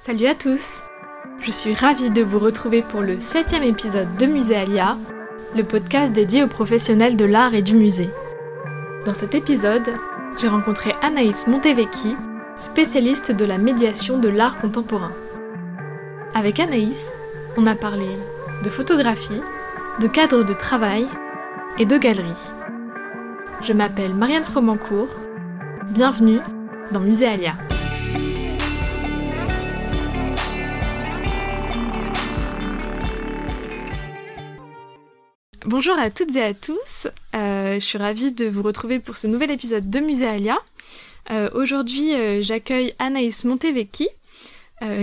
Salut à tous Je suis ravie de vous retrouver pour le septième épisode de Muséalia, le podcast dédié aux professionnels de l'art et du musée. Dans cet épisode, j'ai rencontré Anaïs Montevecchi, spécialiste de la médiation de l'art contemporain. Avec Anaïs, on a parlé de photographie, de cadre de travail et de galerie. Je m'appelle Marianne Fromancourt. Bienvenue dans Muséalia. Bonjour à toutes et à tous, euh, je suis ravie de vous retrouver pour ce nouvel épisode de Muséalia. Euh, Aujourd'hui, euh, j'accueille Anaïs Montevecchi,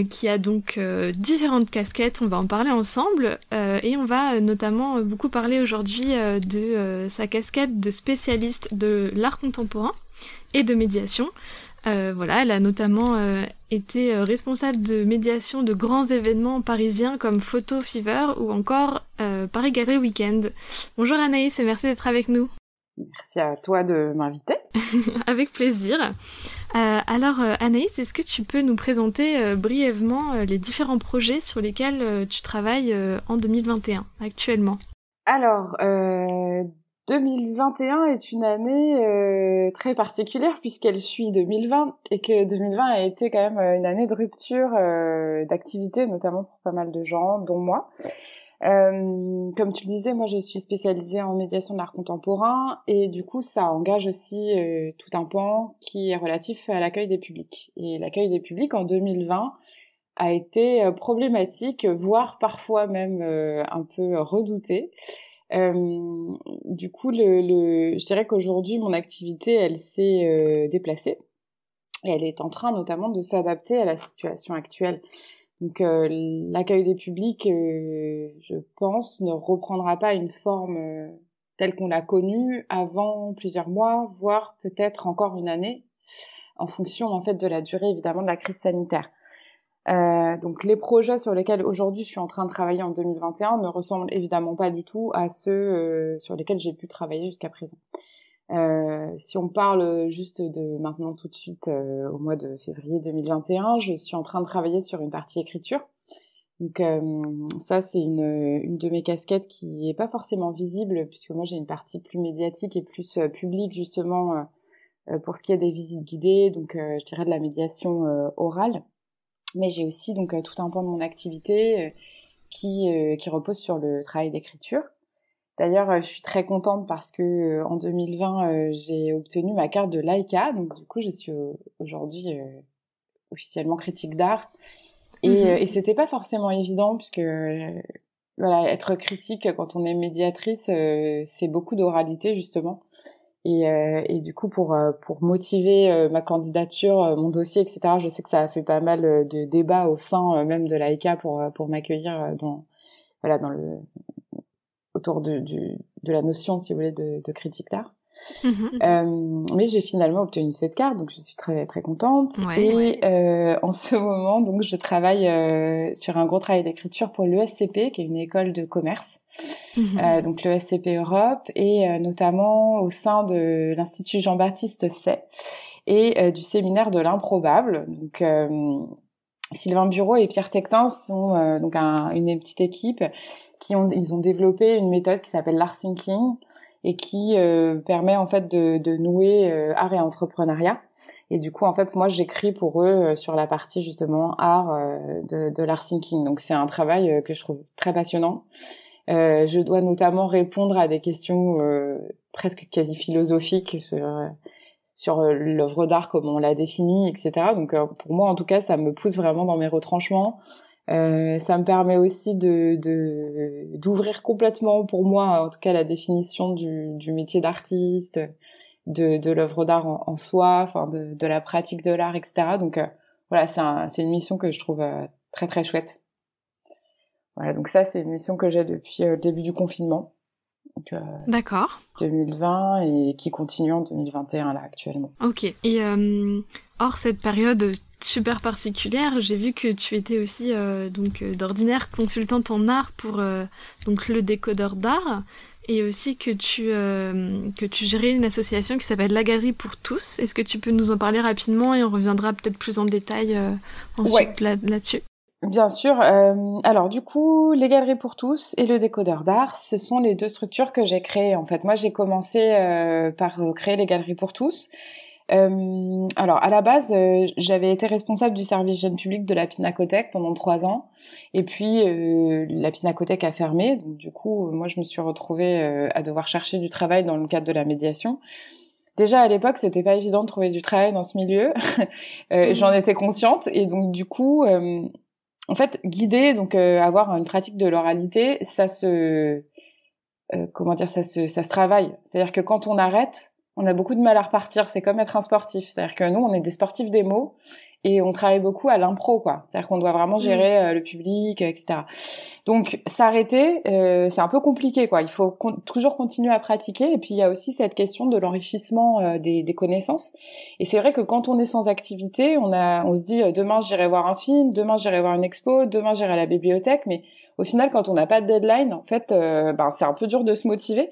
qui a donc différentes casquettes, on va en parler ensemble, et on va notamment beaucoup parler aujourd'hui de sa casquette de spécialiste de l'art contemporain et de médiation. Voilà, elle a notamment été responsable de médiation de grands événements parisiens comme Photo Fever ou encore Paris Galerie Weekend. Bonjour Anaïs et merci d'être avec nous. Merci à toi de m'inviter. Avec plaisir. Euh, alors euh, Anaïs, est-ce que tu peux nous présenter euh, brièvement euh, les différents projets sur lesquels euh, tu travailles euh, en 2021 actuellement? Alors, 2021 est une année très particulière puisqu'elle suit 2020 et que 2020 a été quand même une année de rupture d'activité, notamment pour pas mal de gens, dont moi. Euh, comme tu le disais, moi je suis spécialisée en médiation de l'art contemporain et du coup ça engage aussi euh, tout un pan qui est relatif à l'accueil des publics. Et l'accueil des publics en 2020 a été euh, problématique, voire parfois même euh, un peu redouté. Euh, du coup, le, le, je dirais qu'aujourd'hui mon activité elle s'est déplacée et elle est en train notamment de s'adapter à la situation actuelle. Donc euh, l'accueil des publics, euh, je pense, ne reprendra pas une forme euh, telle qu'on l'a connue avant plusieurs mois, voire peut-être encore une année, en fonction en fait de la durée évidemment de la crise sanitaire. Euh, donc les projets sur lesquels aujourd'hui je suis en train de travailler en 2021 ne ressemblent évidemment pas du tout à ceux euh, sur lesquels j'ai pu travailler jusqu'à présent. Euh, si on parle juste de maintenant tout de suite euh, au mois de février 2021, je suis en train de travailler sur une partie écriture. Donc euh, ça c'est une, une de mes casquettes qui n'est pas forcément visible puisque moi j'ai une partie plus médiatique et plus publique justement pour ce qui est des visites guidées, donc je dirais de la médiation orale. Mais j'ai aussi donc tout un pan de mon activité qui, qui repose sur le travail d'écriture. D'ailleurs, euh, je suis très contente parce que euh, en 2020, euh, j'ai obtenu ma carte de Laika, donc du coup, je suis aujourd'hui officiellement critique d'art. Et, mmh. et c'était pas forcément évident puisque voilà, être critique quand on est médiatrice, c'est beaucoup d'oralité justement. Et, et, du coup, pour pour motiver ma candidature, mon dossier, etc. Je sais que ça a fait pas mal de débats au sein même de Laika pour pour m'accueillir dans voilà dans le autour de, du, de la notion, si vous voulez, de, de critique d'art. Mmh. Euh, mais j'ai finalement obtenu cette carte, donc je suis très très contente. Ouais, et ouais. Euh, en ce moment, donc, je travaille euh, sur un gros travail d'écriture pour l'ESCP, qui est une école de commerce. Mmh. Euh, donc l'ESCP Europe, et euh, notamment au sein de l'Institut Jean-Baptiste Say et euh, du séminaire de l'improbable. Donc Sylvain Bureau et Pierre Tectin sont donc un, une petite équipe qui ont, ils ont développé une méthode qui s'appelle l'art thinking et qui euh, permet en fait de, de nouer euh, art et entrepreneuriat. Et du coup, en fait, moi, j'écris pour eux euh, sur la partie justement art euh, de, de l'art thinking. Donc, c'est un travail euh, que je trouve très passionnant. je dois notamment répondre à des questions presque quasi philosophiques sur sur l'œuvre d'art, comme on l'a définie, etc. Donc, pour moi, en tout cas, ça me pousse vraiment dans mes retranchements. Euh, ça me permet aussi de d'ouvrir complètement pour moi, en tout cas, la définition du, du métier d'artiste, de, de l'œuvre d'art en, en, soi, enfin de, de la pratique de l'art, etc. Donc euh, voilà, c'est un, une mission que je trouve euh, très très chouette. Voilà, donc ça c'est une mission que j'ai depuis le début du confinement. Euh, D'accord. 2020 et qui continue en 2021 là actuellement. Ok. Et euh, hors cette période super particulière, j'ai vu que tu étais aussi euh, donc euh, d'ordinaire consultante en art pour euh, donc le décodeur d'art. et aussi que tu, que tu gérais une association qui s'appelle La Galerie pour tous. Est-ce que tu peux nous en parler rapidement et on reviendra peut-être plus en détail ensuite là-dessus? Bien sûr. Euh, alors du coup, les Galeries pour tous et le décodeur d'art, ce sont les deux structures que j'ai créées. En fait, moi, j'ai commencé euh, par créer les Galeries pour tous. Euh, alors à la base, j'avais été responsable du service jeune public de la Pinacothèque pendant trois ans, et puis la Pinacothèque a fermé. Donc du coup, moi, je me suis retrouvée à devoir chercher du travail dans le cadre de la médiation. Déjà à l'époque, c'était pas évident de trouver du travail dans ce milieu. Mmh. J'en étais consciente, et donc du coup en fait, guider, donc euh, avoir une pratique de l'oralité, ça se, euh, comment dire, ça se, ça se travaille. C'est-à-dire que quand on arrête, on a beaucoup de mal à repartir. C'est comme être un sportif. C'est-à-dire que nous, on est des sportifs des mots et on travaille beaucoup à l'impro, quoi. C'est-à-dire qu'on doit vraiment gérer mmh. euh, le public, etc. Donc s'arrêter, euh, c'est un peu compliqué, quoi. Il faut toujours continuer à pratiquer. Et puis il y a aussi cette question de l'enrichissement euh, des, des, connaissances. Et c'est vrai que quand on est sans activité, on a, on se dit demain j'irai voir un film, demain j'irai voir une expo, demain j'irai à la bibliothèque, mais au final, quand on n'a pas de deadline, en fait, ben, c'est un peu dur de se motiver.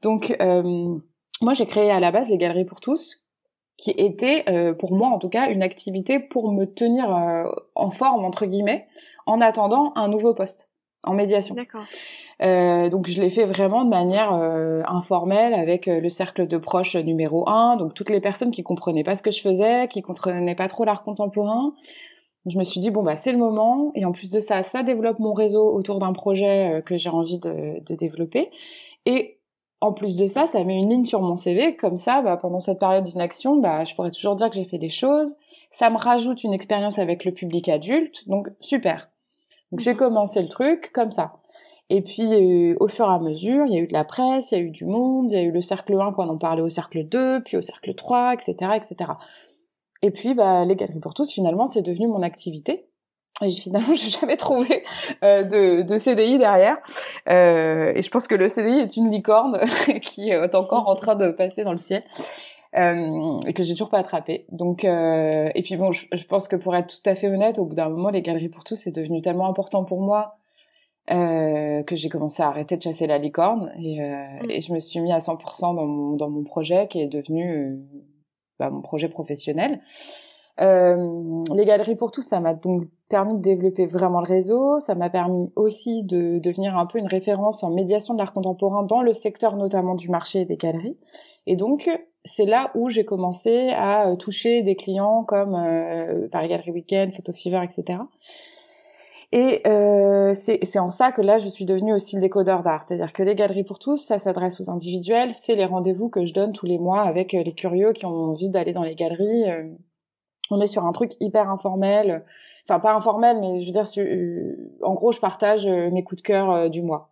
Donc, moi, j'ai créé à la base les galeries pour tous, qui était, euh, pour moi en tout cas, une activité pour me tenir euh, en forme, entre guillemets, en attendant un nouveau poste en médiation. D'accord. Euh, donc je l'ai fait vraiment de manière informelle avec le cercle de proches numéro un, donc toutes les personnes qui comprenaient pas ce que je faisais, qui comprenaient pas trop l'art contemporain. Je me suis dit bon bah c'est le moment et en plus de ça ça développe mon réseau autour d'un projet que j'ai envie de, de développer et en plus de ça, ça met une ligne sur mon CV, comme ça, bah, pendant cette période d'inaction, bah, je pourrais toujours dire que j'ai fait des choses. Ça me rajoute une expérience avec le public adulte, donc super. Donc j'ai mhm. commencé le truc comme ça. Et puis au fur et à mesure, il y a eu de la presse, il y a eu du monde, il y a eu le cercle 1 quand on parlait au cercle 2, puis au cercle 3, etc., etc. Et puis bah, les galeries pour tous, finalement, c'est devenu mon activité. Et finalement, j'ai jamais trouvé euh, de, de, CDI derrière. Euh, et je pense que le CDI est une licorne qui est encore en train de passer dans le ciel. Euh, et que j'ai toujours pas attrapé. Donc, et puis bon, je, je, pense que pour être tout à fait honnête, au bout d'un moment, les galeries pour tous, c'est devenu tellement important pour moi que j'ai commencé à arrêter de chasser la licorne et, mm. et je me suis mis à 100% dans mon, dans mon projet qui est devenu bah, mon projet professionnel. Euh, les galeries pour tous, ça m'a donc permis de développer vraiment le réseau. Ça m'a permis aussi de devenir un peu une référence en médiation de l'art contemporain dans le secteur notamment du marché des galeries. Et donc, c'est là où j'ai commencé à euh, toucher des clients comme euh, Paris Galerie Weekend, Photo Fever, etc. Et euh, c'est en ça que là, je suis devenue aussi le décodeur d'art. C'est-à-dire que les galeries pour tous, ça s'adresse aux individuels. C'est les rendez-vous que je donne tous les mois avec les curieux qui ont envie d'aller dans les galeries on est sur un truc hyper informel. Enfin, pas informel, mais je veux dire, euh, en gros, je partage euh, mes coups de cœur euh, du mois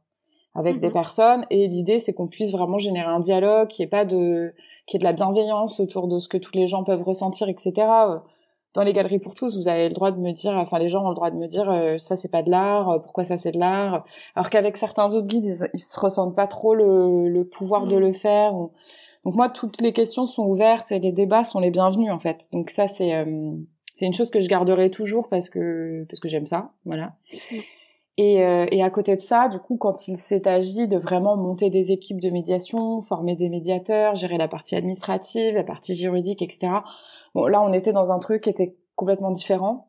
avec des mhm. personnes et l'idée c'est qu'on puisse vraiment générer un dialogue, qui est pas de, qui est de la bienveillance autour de ce que tous les gens peuvent ressentir, etc. Dans les galeries pour tous, vous avez le droit de me dire, enfin les gens ont le droit de me dire, ça c'est pas de l'art, pourquoi ça c'est de l'art, alors qu'avec certains autres guides, ils, se ressentent pas trop le, pouvoir de mhm. le faire. Donc moi, toutes les questions sont ouvertes et les débats sont les bienvenus en fait. Donc ça, c'est euh, c'est une chose que je garderai toujours parce que parce que j'aime ça, voilà. Et, euh, et à côté de ça, du coup, quand il s'est agi de vraiment monter des équipes de médiation, former des médiateurs, gérer la partie administrative, la partie juridique, etc. Bon, là, on était dans un truc qui était complètement différent.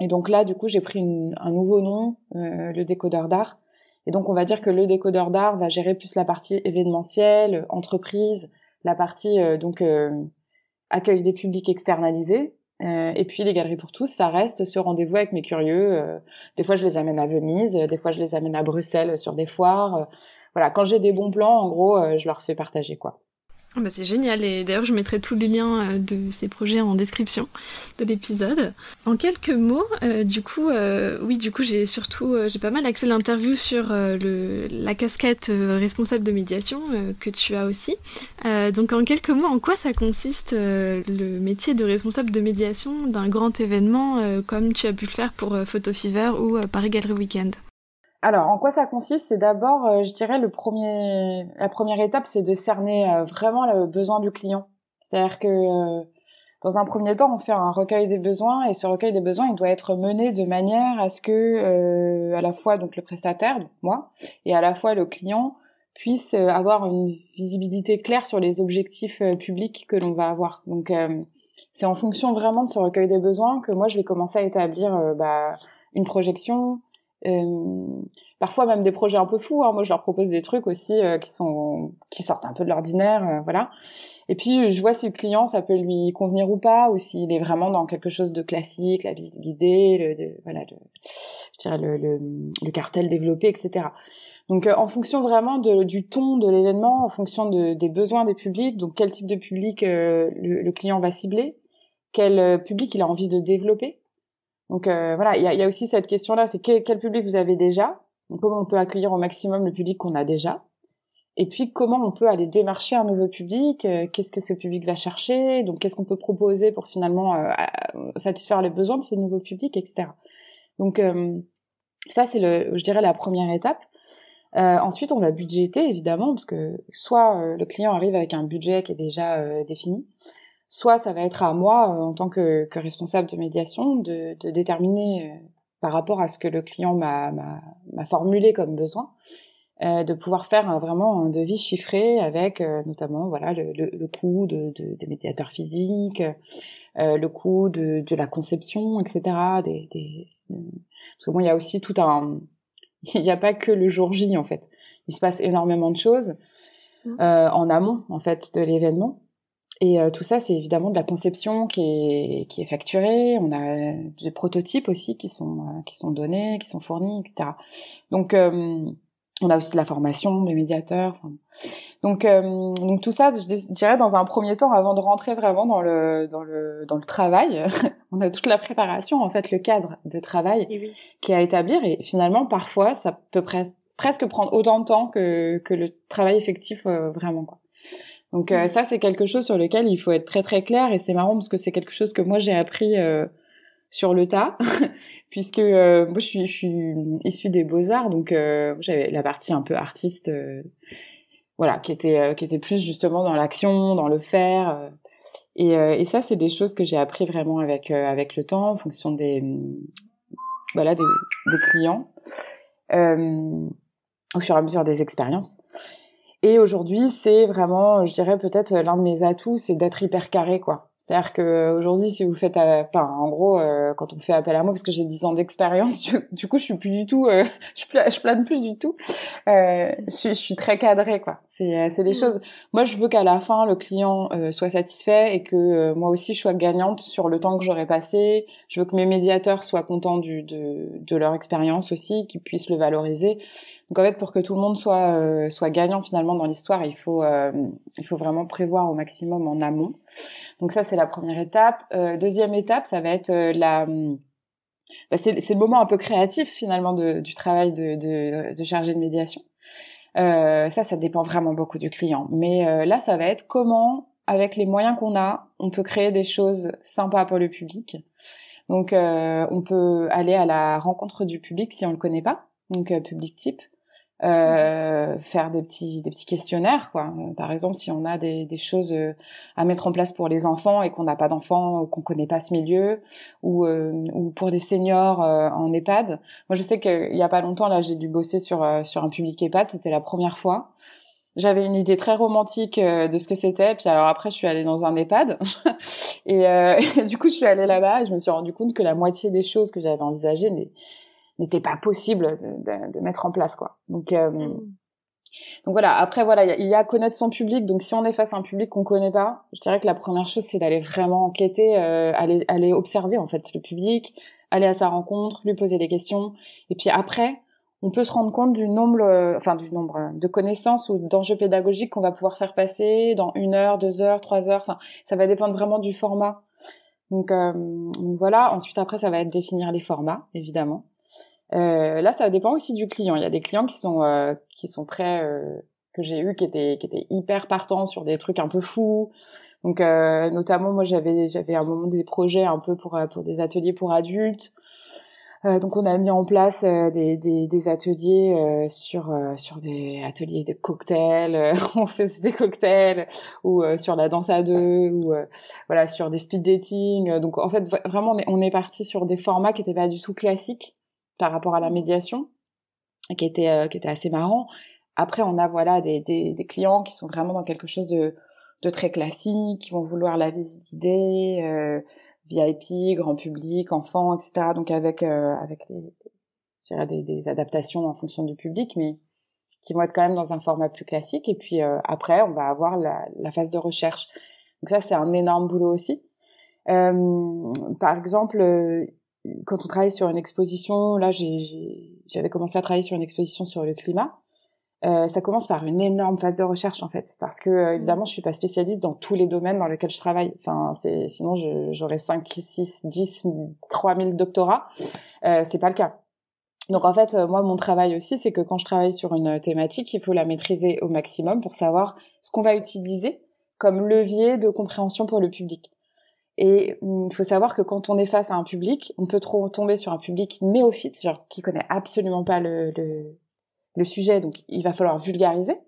Et donc là, du coup, j'ai pris un nouveau nom, euh, le décodeur d'art, et donc, on va dire que le décodeur d'art va gérer plus la partie événementielle, entreprise, la partie euh, donc euh, accueil des publics externalisés. Euh, et puis les galeries pour tous, ça reste ce rendez-vous avec mes curieux. des fois, je les amène à Venise, des fois, je les amène à Bruxelles sur des foires. voilà, quand j'ai des bons plans, en gros, je leur fais partager quoi. Ah bah c'est génial et d'ailleurs je mettrai tous les liens euh, de ces projets en description de l'épisode. En quelques mots, euh, du coup, euh, oui, du coup j'ai surtout j'ai pas mal axé l'interview sur le, la casquette responsable de médiation que tu as aussi. donc en quelques mots, en quoi ça consiste le métier de responsable de médiation d'un grand événement comme tu as pu le faire pour Photo Fever ou Paris Gallery Weekend? Alors, en quoi ça consiste? C'est d'abord, euh, je dirais, le premier, la première étape, c'est de cerner euh, vraiment le besoin du client. C'est-à-dire que euh, dans un premier temps, on fait un recueil des besoins et ce recueil des besoins, il doit être mené de manière à ce que, à la fois donc le prestataire, moi, et à la fois le client puisse avoir une visibilité claire sur les objectifs publics que l'on va avoir. Donc c'est en fonction vraiment de ce recueil des besoins que moi je vais commencer à établir bah, une projection, euh, parfois même des projets un peu fous. Hein. Moi, je leur propose des trucs aussi euh, qui sont qui sortent un peu de l'ordinaire, euh, voilà. Et puis, je vois si le client, ça peut lui convenir ou pas, ou s'il est vraiment dans quelque chose de classique, la visite guidée, le, de, voilà, le, je dirais le, le, le, cartel développé, etc. Donc, en fonction vraiment de, du ton de l'événement, en fonction de, des besoins des publics, donc quel type de public le, le, client va cibler, quel public il a envie de développer. Donc euh, voilà, il y a, aussi cette question-là, c'est quel, quel, public vous avez déjà, comment on peut accueillir au maximum le public qu'on a déjà, et puis comment on peut aller démarcher un nouveau public, euh, qu'est-ce que ce public va chercher, donc qu'est-ce qu'on peut proposer pour finalement euh, satisfaire les besoins de ce nouveau public, etc. Donc ça c'est le, je dirais la première étape. ensuite, on va budgéter évidemment, parce que soit le client arrive avec un budget qui est déjà défini, soit ça va être à moi, euh, en tant que, que, responsable de médiation, de, de déterminer euh, par rapport à ce que le client m'a formulé comme besoin, euh, de pouvoir faire vraiment un devis chiffré avec notamment voilà le, le, le coût de, de, des médiateurs physiques, le coût de, de, la conception, etc. Des, des, Parce que bon, il y a aussi tout un... Il n'y a pas que le jour J, en fait. Il se passe énormément de choses mmh. en amont, en fait, de l'événement. Et euh, tout ça, c'est évidemment de la conception qui est, qui est facturée. On a des prototypes aussi qui sont, euh, qui sont donnés, qui sont fournis, etc. Donc, euh, on a aussi de la formation des médiateurs. Donc, donc tout ça, je dirais dans un premier temps, avant de rentrer vraiment dans le, dans le, dans le travail, on a toute la préparation, en fait, le cadre de travail qui est à établir. Et finalement, parfois, ça peut presque prendre autant de temps que, que le travail effectif vraiment. Quoi. Donc euh, ça, c'est quelque chose sur lequel il faut être très très clair et c'est marrant parce que c'est quelque chose que moi j'ai appris euh, sur le tas, puisque euh, moi je suis, je suis issue des beaux arts, donc j'avais la partie un peu artiste, voilà, qui était qui était plus justement dans l'action, dans le faire. Et, et, ça, c'est des choses que j'ai appris vraiment avec avec le temps, en fonction des voilà des, des clients, au fur et à mesure des expériences. Et aujourd'hui, c'est vraiment, je dirais peut-être l'un de mes atouts, c'est d'être hyper carré, quoi. C'est-à-dire que aujourd'hui, si vous faites, enfin, en gros, euh, quand on fait appel à moi, parce que j'ai 10 ans d'expérience, du, coup, je suis plus du tout, euh, je, je plane plus du tout. Euh, je, je, suis très cadrée, quoi. C'est, euh, c'est des mmh. choses. Moi, je veux qu'à la fin, le client soit satisfait et que moi aussi, je sois gagnante sur le temps que j'aurai passé. Je veux que mes médiateurs soient contents du, de, de leur expérience aussi, qu'ils puissent le valoriser. Donc en fait, pour que tout le monde soit euh, soit gagnant finalement dans l'histoire, il faut euh, il faut vraiment prévoir au maximum en amont. Donc ça c'est la première étape. Euh, deuxième étape, ça va être la bah, c'est le moment un peu créatif finalement du travail de, de, de chargé de médiation. ça, ça dépend vraiment beaucoup du client. Mais là, ça va être comment, avec les moyens qu'on a, on peut créer des choses sympas pour le public. Donc, on peut aller à la rencontre du public si on le connaît pas, donc public type. Euh, faire des petits des petits questionnaires quoi. Euh, par exemple si on a des, des choses euh, à mettre en place pour les enfants et qu'on n'a pas d'enfants ou qu'on connaît pas ce milieu ou ou pour des seniors en EHPAD. Moi je sais qu'il y a pas longtemps là j'ai dû bosser sur sur un public EHPAD. C'était la première fois. J'avais une idée très romantique de ce que c'était. Puis alors après je suis allée dans un EHPAD. Et, et, du coup je suis allée là-bas et je me suis rendu compte que la moitié des choses que j'avais envisagées n'était pas possible de, de, mettre en place quoi. Donc euh, mm. donc voilà. Après voilà, il y, a connaître son public. Donc si on est face à un public qu'on connaît pas, je dirais que la première chose c'est d'aller vraiment enquêter, euh, aller aller observer en fait le public, aller à sa rencontre, lui poser des questions. Et puis après, on peut se rendre compte du nombre, euh, enfin du nombre de connaissances ou d'enjeux pédagogiques qu'on va pouvoir faire passer dans une heure, deux heures, trois heures. Enfin, ça va dépendre vraiment du format. Donc, euh, donc voilà. Ensuite, après, ça va être définir les formats, évidemment. Euh, là, ça dépend aussi du client. Il y a des clients qui sont euh, qui sont très euh, que j'ai eu qui étaient qui étaient hyper partants sur des trucs un peu fous. Donc notamment moi j'avais j'avais un moment des projets un peu pour pour des ateliers pour adultes. donc on a mis en place des, des, des, ateliers sur sur des ateliers de cocktails, on faisait des cocktails ou sur la danse à deux ou voilà sur des speed dating. Donc en fait vraiment on est, on est parti sur des formats qui étaient pas du tout classiques par rapport à la médiation, qui était, euh, qui était assez marrant. Après, on a voilà des, des, des, clients qui sont vraiment dans quelque chose de, de très classique, qui vont vouloir la visite guidée, euh, VIP, grand public, enfants, etc. Donc avec euh, avec des, des, des, adaptations en fonction du public, mais qui vont être quand même dans un format plus classique. Et puis euh, après, on va avoir la, la, phase de recherche. Donc ça, c'est un énorme boulot aussi. Euh, par exemple, euh, quand on travaille sur une exposition, là, j'avais commencé à travailler sur une exposition sur le climat. Euh, ça commence par une énorme phase de recherche en fait, parce que euh, évidemment, je suis pas spécialiste dans tous les domaines dans lesquels je travaille. Enfin, sinon j'aurais 5, 6, 10, 3000 doctorats. Euh, c'est pas le cas. Donc en fait, euh, moi, mon travail aussi, c'est que quand je travaille sur une thématique, il faut la maîtriser au maximum pour savoir ce qu'on va utiliser comme levier de compréhension pour le public. Et il faut savoir que quand on est face à un public, on peut trop tomber sur un public néophyte, genre qui connaît absolument pas le, le, le sujet, donc il va falloir vulgariser.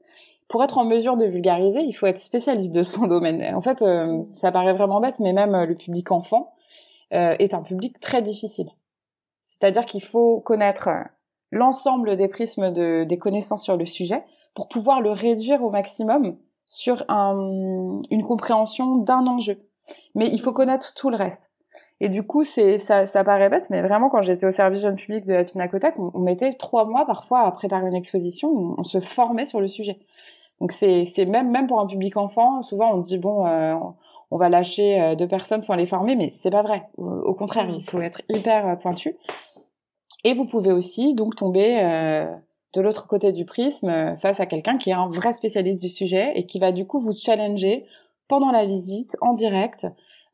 Pour être en mesure de vulgariser, il faut être spécialiste de son domaine. En fait, euh, ça paraît vraiment bête, mais même euh, le public enfant euh, est un public très difficile. C'est-à-dire qu'il faut connaître l'ensemble des prismes de, des connaissances sur le sujet pour pouvoir le réduire au maximum sur un, une compréhension d'un enjeu. Mais il faut connaître tout le reste. Et du coup, c'est ça, ça paraît bête, mais vraiment, quand j'étais au service jeune public de la Pinacothèque, on, mettait trois mois parfois à préparer une exposition, on, se formait sur le sujet. Donc c'est même même pour un public enfant, souvent on dit bon, euh, on va lâcher euh, deux personnes sans les former, mais c'est pas vrai. Au, contraire, il faut être hyper euh, pointu. Et vous pouvez aussi donc tomber de l'autre côté du prisme face à quelqu'un qui est un vrai spécialiste du sujet et qui va du coup vous challenger pendant la visite en direct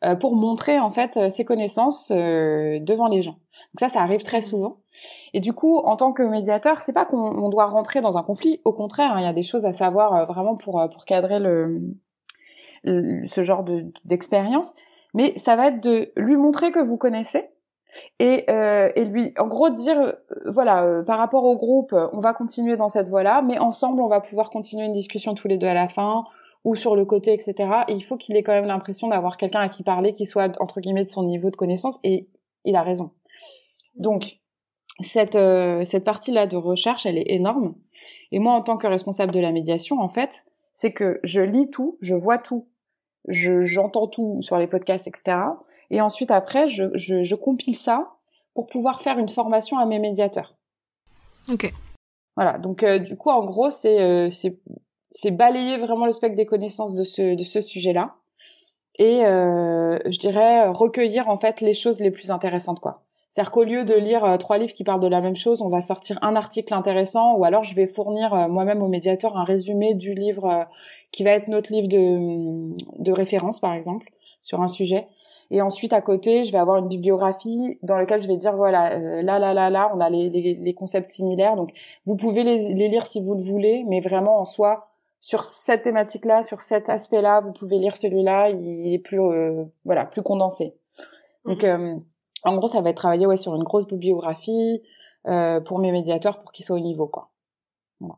euh, pour montrer en fait euh, ses connaissances euh, devant les gens. Donc ça, ça arrive très mmh. souvent. Et du coup, en tant que médiateur, c'est pas qu'on doit rentrer dans un conflit. Au contraire, hein, il y a des choses à savoir vraiment pour pour cadrer le, ce genre d'expérience. Mais ça va être de lui montrer que vous connaissez et, euh, et lui, en gros, dire voilà, par rapport au groupe, on va continuer dans cette voie-là, mais ensemble, on va pouvoir continuer une discussion tous les deux à la fin ou sur le côté, etc. Et il faut qu'il ait quand même l'impression d'avoir quelqu'un à qui parler qui soit entre guillemets de son niveau de connaissance. Et il a raison. Donc cette euh, cette partie-là de recherche, elle est énorme. Et moi, en tant que responsable de la médiation, en fait, c'est que je lis tout, je vois tout, je j'entends tout sur les podcasts, etc. Et ensuite, après, je, je, je compile ça pour pouvoir faire une formation à mes médiateurs. Ok. Voilà, donc euh, du coup, en gros, c'est euh, c'est balayer vraiment le spectre des connaissances de ce, de ce sujet-là et euh, je dirais recueillir en fait les choses les plus intéressantes quoi. C'est-à-dire qu'au lieu de lire euh, trois livres qui parlent de la même chose, on va sortir un article intéressant ou alors je vais fournir euh, moi-même au médiateur un résumé du livre euh, qui va être notre livre de, de référence par exemple sur un sujet. Et ensuite à côté, je vais avoir une bibliographie dans laquelle je vais dire voilà là là là là on a les, les, les concepts similaires donc vous pouvez les, les, lire si vous le voulez, mais vraiment en soi sur cette thématique-là, sur cet aspect-là, vous pouvez lire celui-là, il est plus euh, voilà, plus condensé. Donc mhm. euh, en gros, ça va être travaillé ouais sur une grosse bibliographie euh, pour mes médiateurs pour qu'ils soient au niveau quoi. Voilà.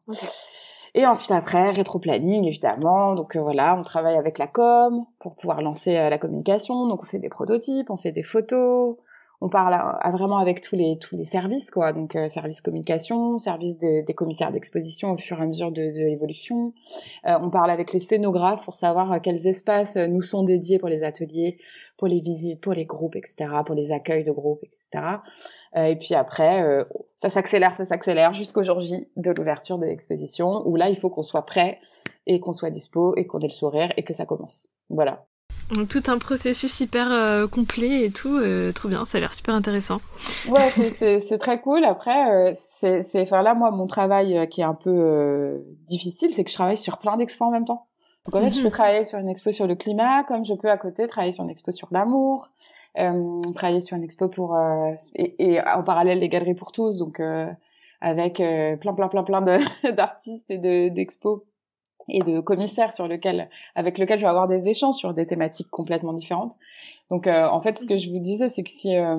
Et ensuite après rétro-planning évidemment. Donc voilà, on travaille avec la com pour pouvoir lancer la communication. Donc on fait des prototypes, on fait des photos, on parle à, vraiment avec tous les tous les services quoi. Donc euh, service communication service des commissaires d'exposition au fur et à mesure de, de l'évolution. Euh, on parle avec les scénographes pour savoir euh, quels espaces nous sont dédiés pour les ateliers pour les visites pour les groupes etc pour les accueils de groupes etc et puis après ça s'accélère ça s'accélère jusqu'au jour J de l'ouverture de l'exposition où là il faut qu'on soit prêt et qu'on soit dispo et qu'on ait le sourire et que ça commence. Voilà tout un processus hyper euh, complet et tout, euh, trop bien, ça a l'air super intéressant. Ouais, c'est très cool. Après, euh, c'est faire là, moi, mon travail qui est un peu difficile, c'est que je travaille sur plein d'expos en même temps. Donc en fait, je peux mhm. travailler sur une expo sur le climat, comme je peux à côté travailler sur une expo sur l'amour, travailler sur une expo pour et, et, en parallèle les galeries pour tous, donc avec plein plein plein plein d'artistes et d'expos et de commissaires sur lequel, avec lequel je vais avoir des échanges sur des thématiques complètement différentes. Donc, euh, en fait, ce que je vous disais, c'est que si euh,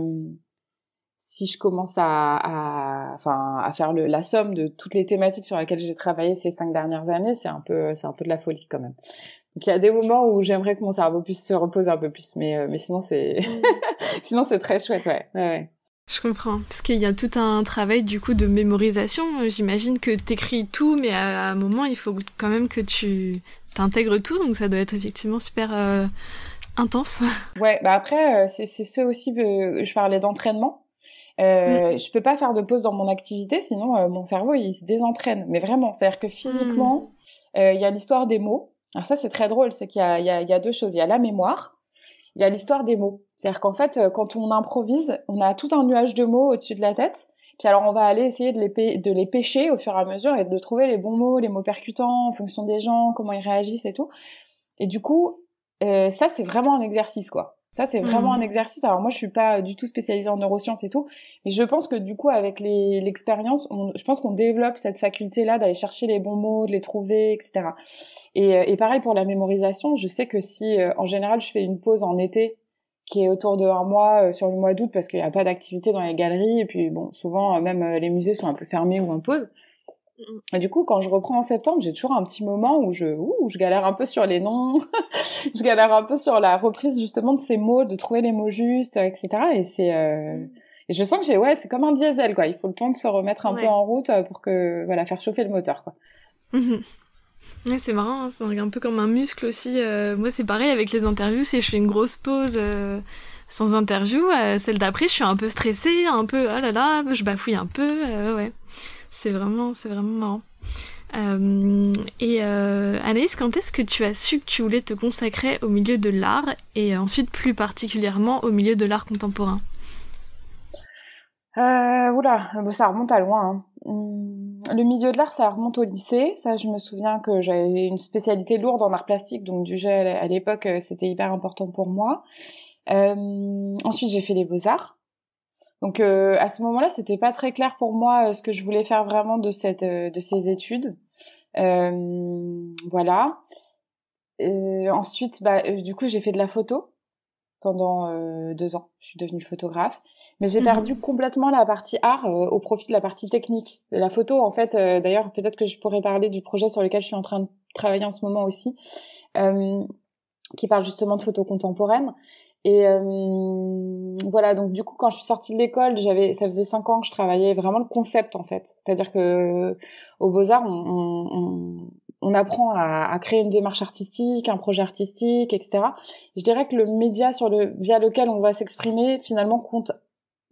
si je commence à, à, enfin, à faire le, la somme de toutes les thématiques sur lesquelles j'ai travaillé ces cinq dernières années, c'est un peu, c'est un peu de la folie quand même. Donc il y a des moments où j'aimerais que mon cerveau puisse se reposer un peu plus, mais euh, mais sinon c'est, sinon c'est très chouette, ouais. ouais, ouais. Je comprends, parce qu'il y a tout un travail du coup de mémorisation. J'imagine que t'écris tout, mais à un moment il faut quand même que tu t'intègres tout, donc ça doit être effectivement super euh, intense. Ouais, bah après c'est ce aussi que je parlais d'entraînement. Euh, mm. Je peux pas faire de pause dans mon activité, sinon euh, mon cerveau il se désentraîne. Mais vraiment, c'est-à-dire que physiquement, mm. euh, il y a l'histoire des mots. Alors ça c'est très drôle, c'est qu'il y a deux choses. Il y a la mémoire, il y a l'histoire des mots. C'est-à-dire qu'en fait, euh, quand on improvise, on a tout un nuage de mots au-dessus de la tête. Puis alors on va aller essayer de les, de les pêcher au fur et à mesure et de trouver les bons mots, les mots percutants en fonction des gens, comment ils réagissent et tout. Et du coup, euh, ça c'est vraiment un exercice quoi. Ça, c'est vraiment mmh. un exercice. Alors moi, je suis pas du tout spécialisée en neurosciences et tout, mais je pense que du coup, avec l'expérience, je pense qu'on développe cette faculté-là d'aller chercher les bons mots, de les trouver, etc. Et, euh, et pareil pour la mémorisation. Je sais que si, euh, en général, je fais une pause en été qui est autour de un mois euh, sur le mois d'août parce qu'il n'y a pas d'activité dans les galeries et puis bon, souvent même les musées sont un peu fermés ou en pause. Et du coup, quand je reprends en septembre, j'ai toujours un petit moment où je, où je galère un peu sur les noms, je galère un peu sur la reprise justement de ces mots, de trouver les mots justes, etc. Et c'est, euh... et je sens que j'ai, ouais, c'est comme un diesel, quoi. Il faut le temps de se remettre un peu en route pour que, voilà, faire chauffer le moteur, quoi. C'est marrant, hein. c'est un peu comme un muscle aussi. Euh... moi, c'est pareil avec les interviews, si je fais une grosse pause euh, sans interview, euh, celle d'après, je suis un peu stressée, un peu, ah là là, je bafouille un peu, ouais. C'est vraiment, c'est vraiment marrant. Et Anaïs, quand est-ce que tu as su que tu voulais te consacrer au milieu de l'art et ensuite plus particulièrement au milieu de l'art contemporain? Euh, Oula, ça remonte à loin. Hein. Le milieu de l'art, ça remonte au lycée. Ça, je me souviens que j'avais une spécialité lourde en art plastique, donc du gel à l'époque, euh, c'était hyper important pour moi. Euh, ensuite, j'ai fait les beaux-arts. Donc euh, à ce moment-là, c'était pas très clair pour moi ce que je voulais faire vraiment de cette de ces études. voilà. ensuite, bah, du coup, j'ai fait de la photo pendant deux ans. Je suis devenue photographe, mais j'ai perdu mhm. complètement la partie art au profit de la partie technique. La photo, en fait, d'ailleurs, peut-être que je pourrais parler du projet sur lequel je suis en train de travailler en ce moment aussi, qui parle justement de photo contemporaine. Et euh, voilà, donc du coup, quand je suis sortie de l'école, j'avais, ça faisait cinq ans que je travaillais vraiment le concept en fait. C'est-à-dire que au Beaux Arts, on, on, on apprend à, à, créer une démarche artistique, un projet artistique, etc. Je dirais que le média sur le via lequel on va s'exprimer finalement compte,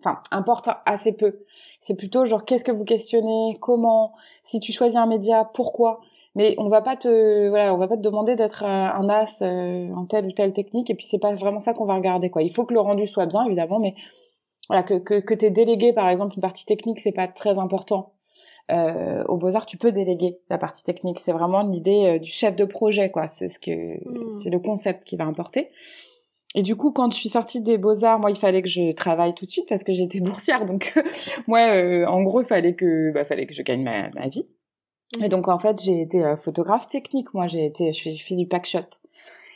enfin importe assez peu. C'est plutôt genre qu'est-ce que vous questionnez, comment, si tu choisis un média, pourquoi? Mais on va pas te voilà on va pas te demander d'être un as euh, en telle ou telle technique et puis c'est pas vraiment ça qu'on va regarder quoi. Il faut que le rendu soit bien évidemment mais voilà que que, que t'es délégué par exemple une partie technique c'est pas très important. Euh, au beaux arts tu peux déléguer la partie technique. C'est vraiment l'idée euh, du chef de projet quoi. C'est ce que mmh. c'est le concept qui va importer et du coup, quand je suis sortie des beaux-arts, moi, il fallait que je travaille tout de suite parce que j'étais boursière. Donc, moi, euh, en gros, il fallait que, bah, fallait que je gagne ma, ma vie. Et donc en fait, j'ai été euh, photographe technique. Moi, j'ai été, je fais, du pack shot.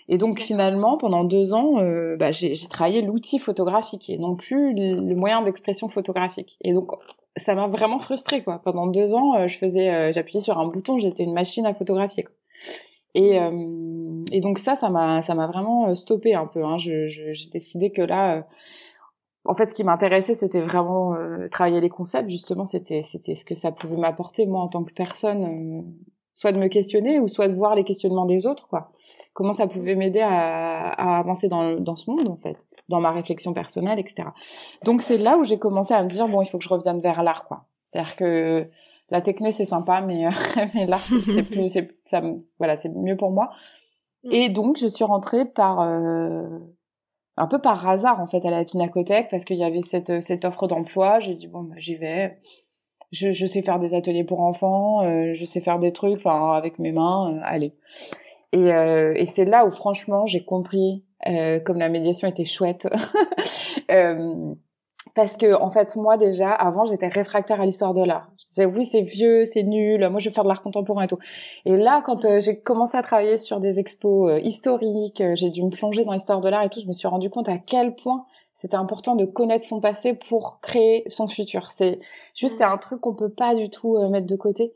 Et donc finalement, pendant deux ans, euh, bah, j'ai travaillé l'outil photographique et non plus le moyen d'expression photographique. Et donc ça m'a vraiment frustrée quoi. Pendant deux ans, euh, je faisais, j'appuyais sur un bouton, j'étais une machine à photographier. Quoi. Et, et donc ça, ça m'a, ça m'a vraiment stoppé un peu. Hein. J'ai décidé que là, en fait, ce qui m'intéressait, c'était vraiment euh, travailler les concepts. Justement, c'était c'était ce que ça pouvait m'apporter moi en tant que personne, euh, soit de me questionner ou soit de voir les questionnements des autres. Comment ça pouvait m'aider à, avancer dans ce monde, en fait, dans ma réflexion personnelle, etc. Donc c'est là où j'ai commencé à me dire bon, il faut que je revienne vers l'art. C'est-à-dire que la technique c'est sympa, mais, euh, l'art plus, c'est voilà, c'est mieux pour moi. Mm. Et donc je suis rentrée par un peu par hasard en fait à la Pinacothèque parce qu'il y avait cette, cette offre d'emploi. J'ai dit bon bah, j'y vais. Je, je, sais faire des ateliers pour enfants, euh, je sais faire des trucs enfin avec mes mains, euh, allez. Et, euh, et c'est là où franchement j'ai compris comme la médiation était chouette. parce que en fait moi déjà avant j'étais réfractaire à l'histoire de l'art. Je disais oui c'est vieux, c'est nul, moi je vais faire de l'art contemporain et tout. Et là quand euh, j'ai commencé à travailler sur des expos euh, historiques, euh, j'ai dû me plonger dans l'histoire de l'art et tout, je me suis rendu compte à quel point c'était important de connaître son passé pour créer son futur. C'est juste c'est un truc qu'on peut pas du tout mettre de côté.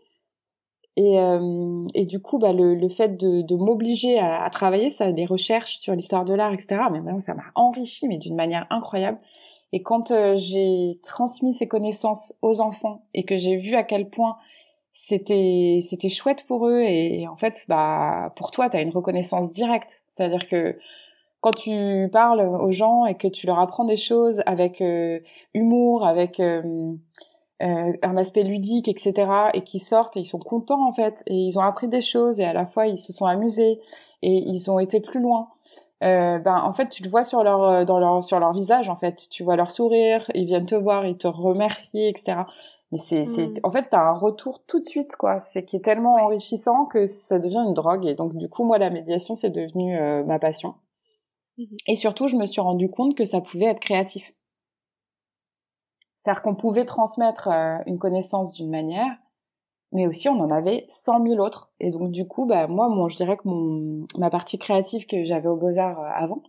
Et, du coup, bah, le, fait de, m'obliger à, travailler ça, des recherches sur l'histoire de l'art, etc. Mais ça m'a enrichi, mais d'une manière incroyable. Et quand j'ai transmis ces connaissances aux enfants et que j'ai vu à quel point c'était c'était chouette pour eux et, en fait bah pour toi tu as une reconnaissance directe. C'est-à-dire que quand tu parles aux gens et que tu leur apprends des choses avec euh, humour avec euh, euh, un aspect ludique etc et qui sortent et ils sont contents en fait et ils ont appris des choses et à la fois ils se sont amusés et ils ont été plus loin ben en fait tu le vois sur leur dans leur sur leur visage en fait tu vois leur sourire ils viennent te voir ils te remercient etc mais c'est, c'est, mmh. en fait, t'as un retour tout de suite, quoi. C'est qui est tellement enrichissant que ça devient une drogue. Et donc, du coup, moi, la médiation, c'est devenu euh, ma passion. Mmh et surtout, je me suis rendu compte que ça pouvait être créatif. C'est-à-dire qu'on pouvait transmettre euh, une connaissance d'une manière, mais aussi on en avait cent mille autres. Et donc, du coup, bah, moi, je dirais que ma partie créative que j'avais au Beaux-Arts euh, avant,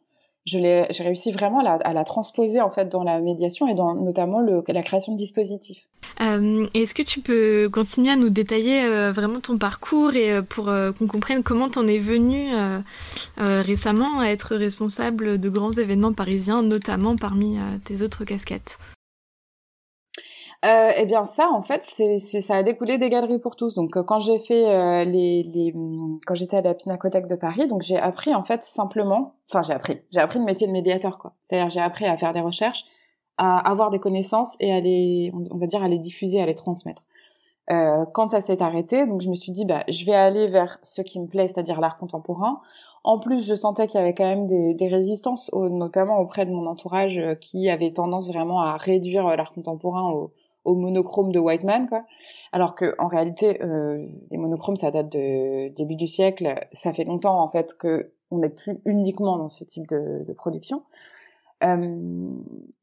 j'ai réussi vraiment à la, transposer en fait dans la médiation et dans notamment la création de dispositifs. Euh, Est-ce que tu peux continuer à nous détailler euh, vraiment ton parcours et pour qu'on comprenne comment t'en es venu récemment à être responsable de grands événements parisiens, notamment parmi tes autres casquettes? Euh, eh bien ça, en fait, c'est, ça a découlé des galeries pour tous. Donc euh, quand j'ai fait euh, les, les, quand j'étais à la Pinacothèque de Paris, donc j'ai appris en fait simplement, enfin j'ai appris, j'ai appris le métier de médiateur quoi. C'est-à-dire j'ai appris à faire des recherches, à avoir des connaissances et à les, on va dire à les diffuser, à les transmettre. Euh, quand ça s'est arrêté, donc je me suis dit bah je vais aller vers ce qui me plaît, c'est-à-dire l'art contemporain. En plus, je sentais qu'il y avait quand même des, des résistances, notamment auprès de mon entourage, euh, qui avait tendance vraiment à réduire l'art contemporain au, au monochrome de Whiteman, quoi. Alors que en réalité, euh, les monochromes, ça date de début du siècle. Ça fait longtemps en fait que on n'est plus uniquement dans ce type de, de production. Euh,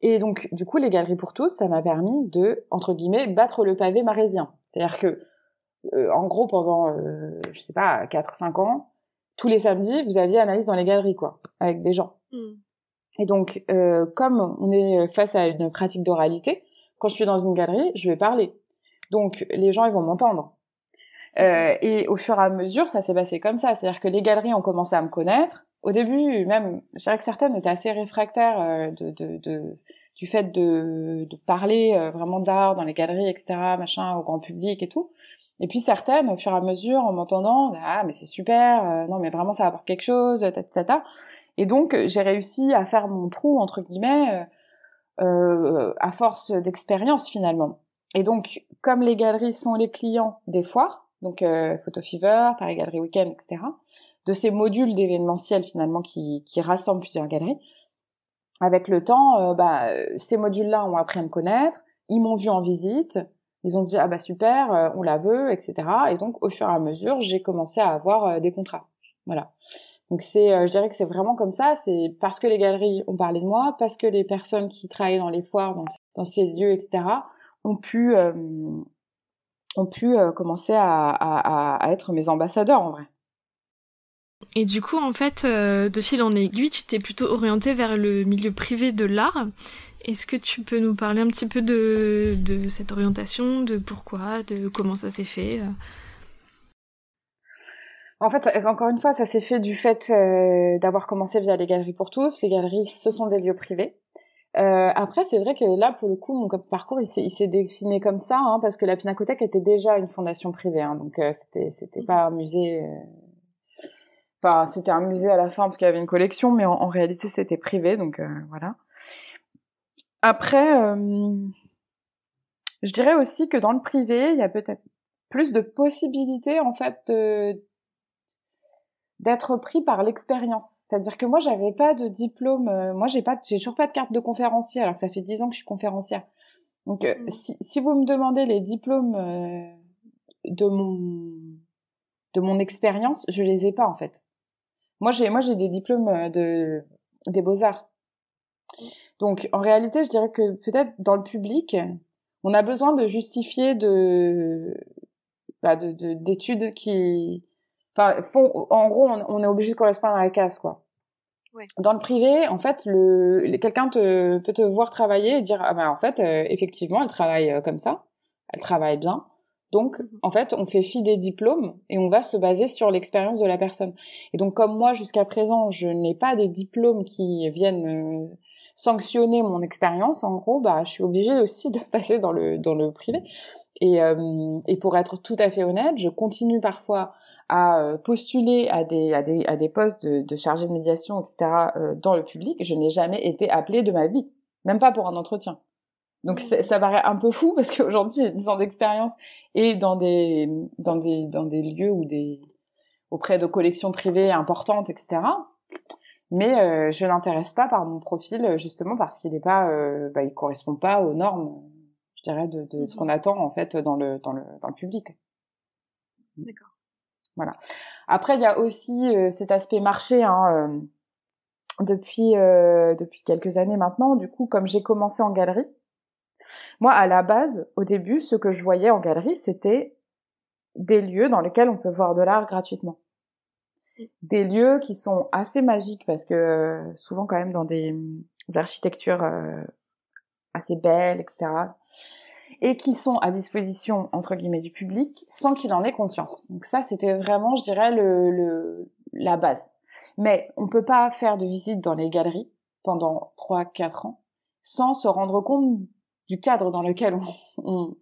et donc, du coup, les galeries pour tous, ça m'a permis de, entre guillemets, battre le pavé marésien. C'est-à-dire que, euh, en gros, pendant, euh, je sais pas, 4-5 ans, tous les samedis, vous aviez analyse dans les galeries, quoi, avec des gens. Mm. Et donc, euh, comme on est face à une pratique d'oralité, quand je suis dans une galerie, je vais parler. Donc les gens ils vont m'entendre. Euh, et au fur et à mesure, ça s'est passé comme ça. C'est-à-dire que les galeries ont commencé à me connaître. Au début, même, je dirais que certaines étaient assez réfractaires euh, de, de, de, du fait de, de parler euh, vraiment d'art dans les galeries, etc., machin, au grand public et tout. Et puis certaines, au fur et à mesure, en m'entendant, ah mais c'est super, euh, non mais vraiment ça apporte quelque chose, ta, ta, ta. Et donc j'ai réussi à faire mon trou entre guillemets euh, à force d'expérience finalement. Et donc, comme les galeries sont les clients des foires, donc euh, Photo Fever, Paris Galerie Weekend, etc., de ces modules d'événementiel finalement qui, qui rassemblent plusieurs galeries, avec le temps, euh, bah, ces modules-là ont appris à me connaître, ils m'ont vu en visite, ils ont dit ah bah super, euh, on la veut, etc. Et donc au fur et à mesure, j'ai commencé à avoir euh, des contrats. Voilà. Donc c'est, euh, je dirais que c'est vraiment comme ça. C'est parce que les galeries ont parlé de moi, parce que les personnes qui travaillent dans les foires, dans, ces lieux, etc., ont pu, euh, ont pu euh, commencer à, être mes ambassadeurs en vrai. Et du coup, en fait, de fil en aiguille, tu t'es plutôt orienté vers le milieu privé de l'art. Est-ce que tu peux nous parler un petit peu de cette orientation, de pourquoi, de comment ça s'est fait en fait, encore une fois, ça s'est fait du fait euh, d'avoir commencé via les galeries pour tous. Les galeries, ce sont des lieux privés. Euh, après, c'est vrai que là, pour le coup, mon parcours, il s'est défini comme ça, hein, parce que la Pinacothèque était déjà une fondation privée, hein, donc euh, c'était c'était pas un musée. Euh, enfin, c'était un musée à la fin parce qu'il y avait une collection, mais en, en réalité, c'était privé, donc voilà. Après, je dirais aussi que dans le privé, il y a peut-être plus de possibilités en fait de, d'être pris par l'expérience. C'est-à-dire que moi, j'avais pas de diplôme. Euh, moi, j'ai pas, j'ai toujours pas de carte de conférencier, alors que ça fait dix ans que je suis conférencière. Donc, euh, mmh. si, si, vous me demandez les diplômes euh, de mon de mon expérience, je les ai pas en fait. Moi, j'ai moi j'ai des diplômes de des beaux arts. Donc, en réalité, je dirais que peut-être dans le public, on a besoin de justifier de bah, d'études de, qui Enfin, en gros, on, est obligé de correspondre à la case, quoi. Dans le privé, en fait, le, quelqu'un te, peut te voir travailler et dire ah ben en fait, euh, effectivement, elle travaille euh, comme ça, elle travaille bien. Donc, mhm. en fait, on fait fi des diplômes et on va se baser sur l'expérience de la personne. Et donc, comme moi, jusqu'à présent, je n'ai pas de diplômes qui viennent euh, sanctionner mon expérience, en gros, bah, je suis obligée aussi de passer dans le, dans le privé. Et, euh, et pour être tout à fait honnête, je continue parfois à euh, postuler à des, à des, à des postes de, de chargé de médiation, etc., euh, dans le public. Je n'ai jamais été appelée de ma vie, même pas pour un entretien. Donc ça paraît un peu fou parce qu'aujourd'hui j'ai 10 ans d'expérience et dans des, dans des, dans des lieux ou des, auprès de collections privées importantes, etc. Mais euh, je n'intéresse pas par mon profil justement parce qu'il n'est pas, euh, bah, il correspond pas aux normes, je dirais, de, de ce mmh qu'on attend en fait dans le, dans le, dans le public. D'accord. Voilà. Après, il y a aussi euh, cet aspect marché. Hein, euh, depuis euh, depuis quelques années maintenant, du coup, comme j'ai commencé en galerie, moi, à la base, au début, ce que je voyais en galerie, c'était des lieux dans lesquels on peut voir de l'art gratuitement. Des lieux qui sont assez magiques parce que souvent quand même dans des, des architectures assez belles, etc et qui sont à disposition entre guillemets du public sans qu'il en ait conscience. Donc ça, c'était vraiment, je dirais, le, le, la base. Mais on peut pas faire de visite dans les galeries pendant 3-4 ans sans se rendre compte du cadre dans lequel on, on,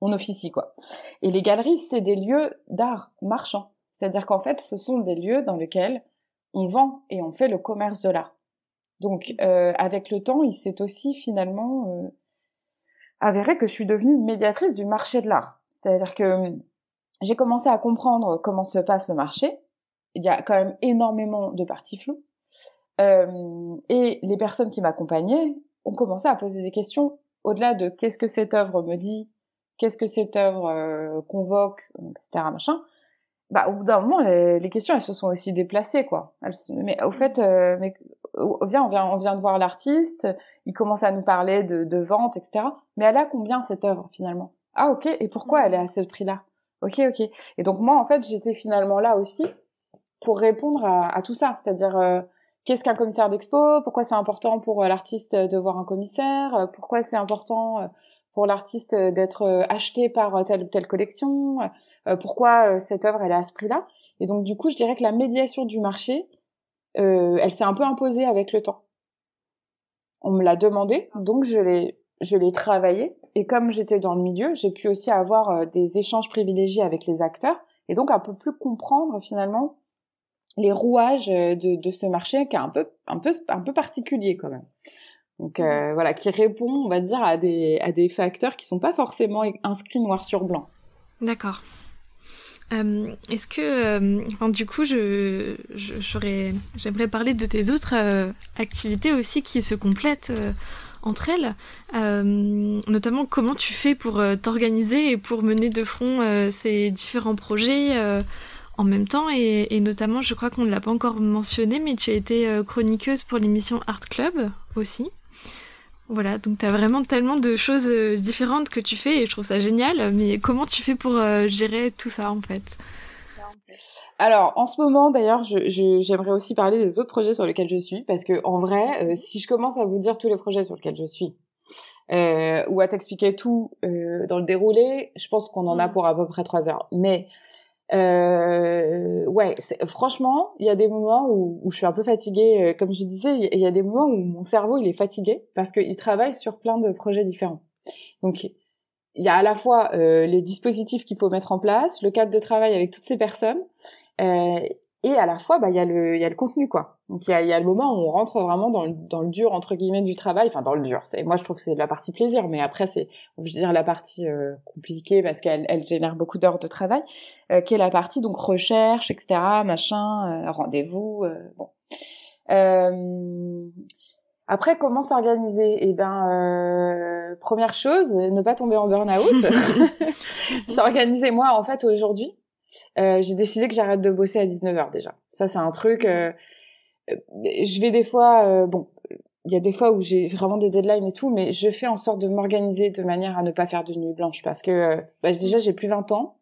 on officie quoi. Et les galeries, c'est des lieux d'art marchand. C'est-à-dire qu'en fait, ce sont des lieux dans lesquels on vend et on fait le commerce de l'art. Donc, euh, avec le temps, il s'est aussi finalement euh, avéré que je suis devenue médiatrice du marché de l'art. C'est-à-dire que hum, j'ai commencé à comprendre comment se passe le marché. Il y a quand même énormément de parties floues. Euh, et les personnes qui m'accompagnaient ont commencé à poser des questions au-delà de qu'est-ce que cette œuvre me dit, qu'est-ce que cette œuvre euh, convoque, etc. Machin. Bah, au bout d'un moment, les, questions, elles se sont aussi déplacées, quoi. mais au fait, euh, on vient, on vient, on vient de voir l'artiste, il commence à nous parler de, de vente, etc. Mais elle a combien cette œuvre finalement? Ah ok, et pourquoi elle est à ce prix-là? Ok, ok. Et donc moi, en fait, j'étais finalement là aussi pour répondre à, à tout ça, c'est-à-dire euh, qu'est-ce qu'un commissaire d'expo? Pourquoi c'est important pour euh, l'artiste de voir un commissaire? Euh, Pourquoi c'est important pour l'artiste d'être acheté par telle ou telle collection? Pourquoi cette œuvre elle est à ce prix-là? Et donc du coup, je dirais que la médiation du marché, euh, elle s'est un peu imposée avec le temps. On me l'a demandé, donc je l'ai, je l'ai travaillé. Et comme j'étais dans le milieu, j'ai pu aussi avoir euh, des échanges privilégiés avec les acteurs et donc un peu plus comprendre finalement les rouages euh, de, de ce marché qui est un peu, un peu, un peu particulier quand même. Donc euh, mmh. voilà, qui répond, on va dire, à des, à des facteurs qui sont pas forcément inscrits noir sur blanc. D'accord. Euh, Est-ce que, euh, du coup, je, j'aimerais parler de tes autres euh, activités aussi qui se complètent euh, entre elles, notamment comment tu fais pour t'organiser et pour mener de front ces différents projets en même temps? Et, et, notamment, je crois qu'on ne l'a pas encore mentionné, mais tu as été chroniqueuse pour l'émission Art Club aussi. Voilà, donc tu as vraiment tellement de choses euh, différentes que tu fais et je trouve ça génial, mais comment tu fais pour euh, gérer tout ça en fait? Alors, en ce moment, d'ailleurs, j'aimerais aussi parler des autres projets sur lesquels je suis, parce que en vrai, euh, si je commence à vous dire tous les projets sur lesquels je suis, ou à t'expliquer tout dans le déroulé, je pense qu'on en a mm. pour à peu près trois heures. Mais euh, ouais, franchement, il y a des moments où, je suis un peu fatiguée. Euh, comme je disais, il y a des moments où mon cerveau il est fatigué parce qu'il travaille sur plein de projets différents. Donc, il y a à la fois euh, les dispositifs qu'il faut mettre en place, le cadre de travail avec toutes ces personnes, euh, et à la fois, bah, il y a le, il y a le contenu, quoi. Donc, il y a, il y a le moment où on rentre vraiment dans le, dans le dur, entre guillemets, du travail. Enfin, dans le dur. C'est, moi, je trouve que c'est la partie plaisir, mais après, c'est, je veux dire, la partie euh, compliquée parce qu'elle, elle génère beaucoup d'heures de travail, euh, qui est la partie, donc, recherche, etc., machin, euh, rendez-vous, euh, bon. Après, comment s'organiser? Eh ben, première chose, ne pas tomber en burn-out. s'organiser. Moi, en fait, aujourd'hui, euh, j'ai décidé que j'arrête de bosser à 19h déjà. Ça, c'est un truc. Euh, euh, je vais des fois, bon, il y a des fois où j'ai vraiment des deadlines et tout, mais je fais en sorte de m'organiser de manière à ne pas faire de nuit blanche parce que bah, déjà j'ai plus 20 ans.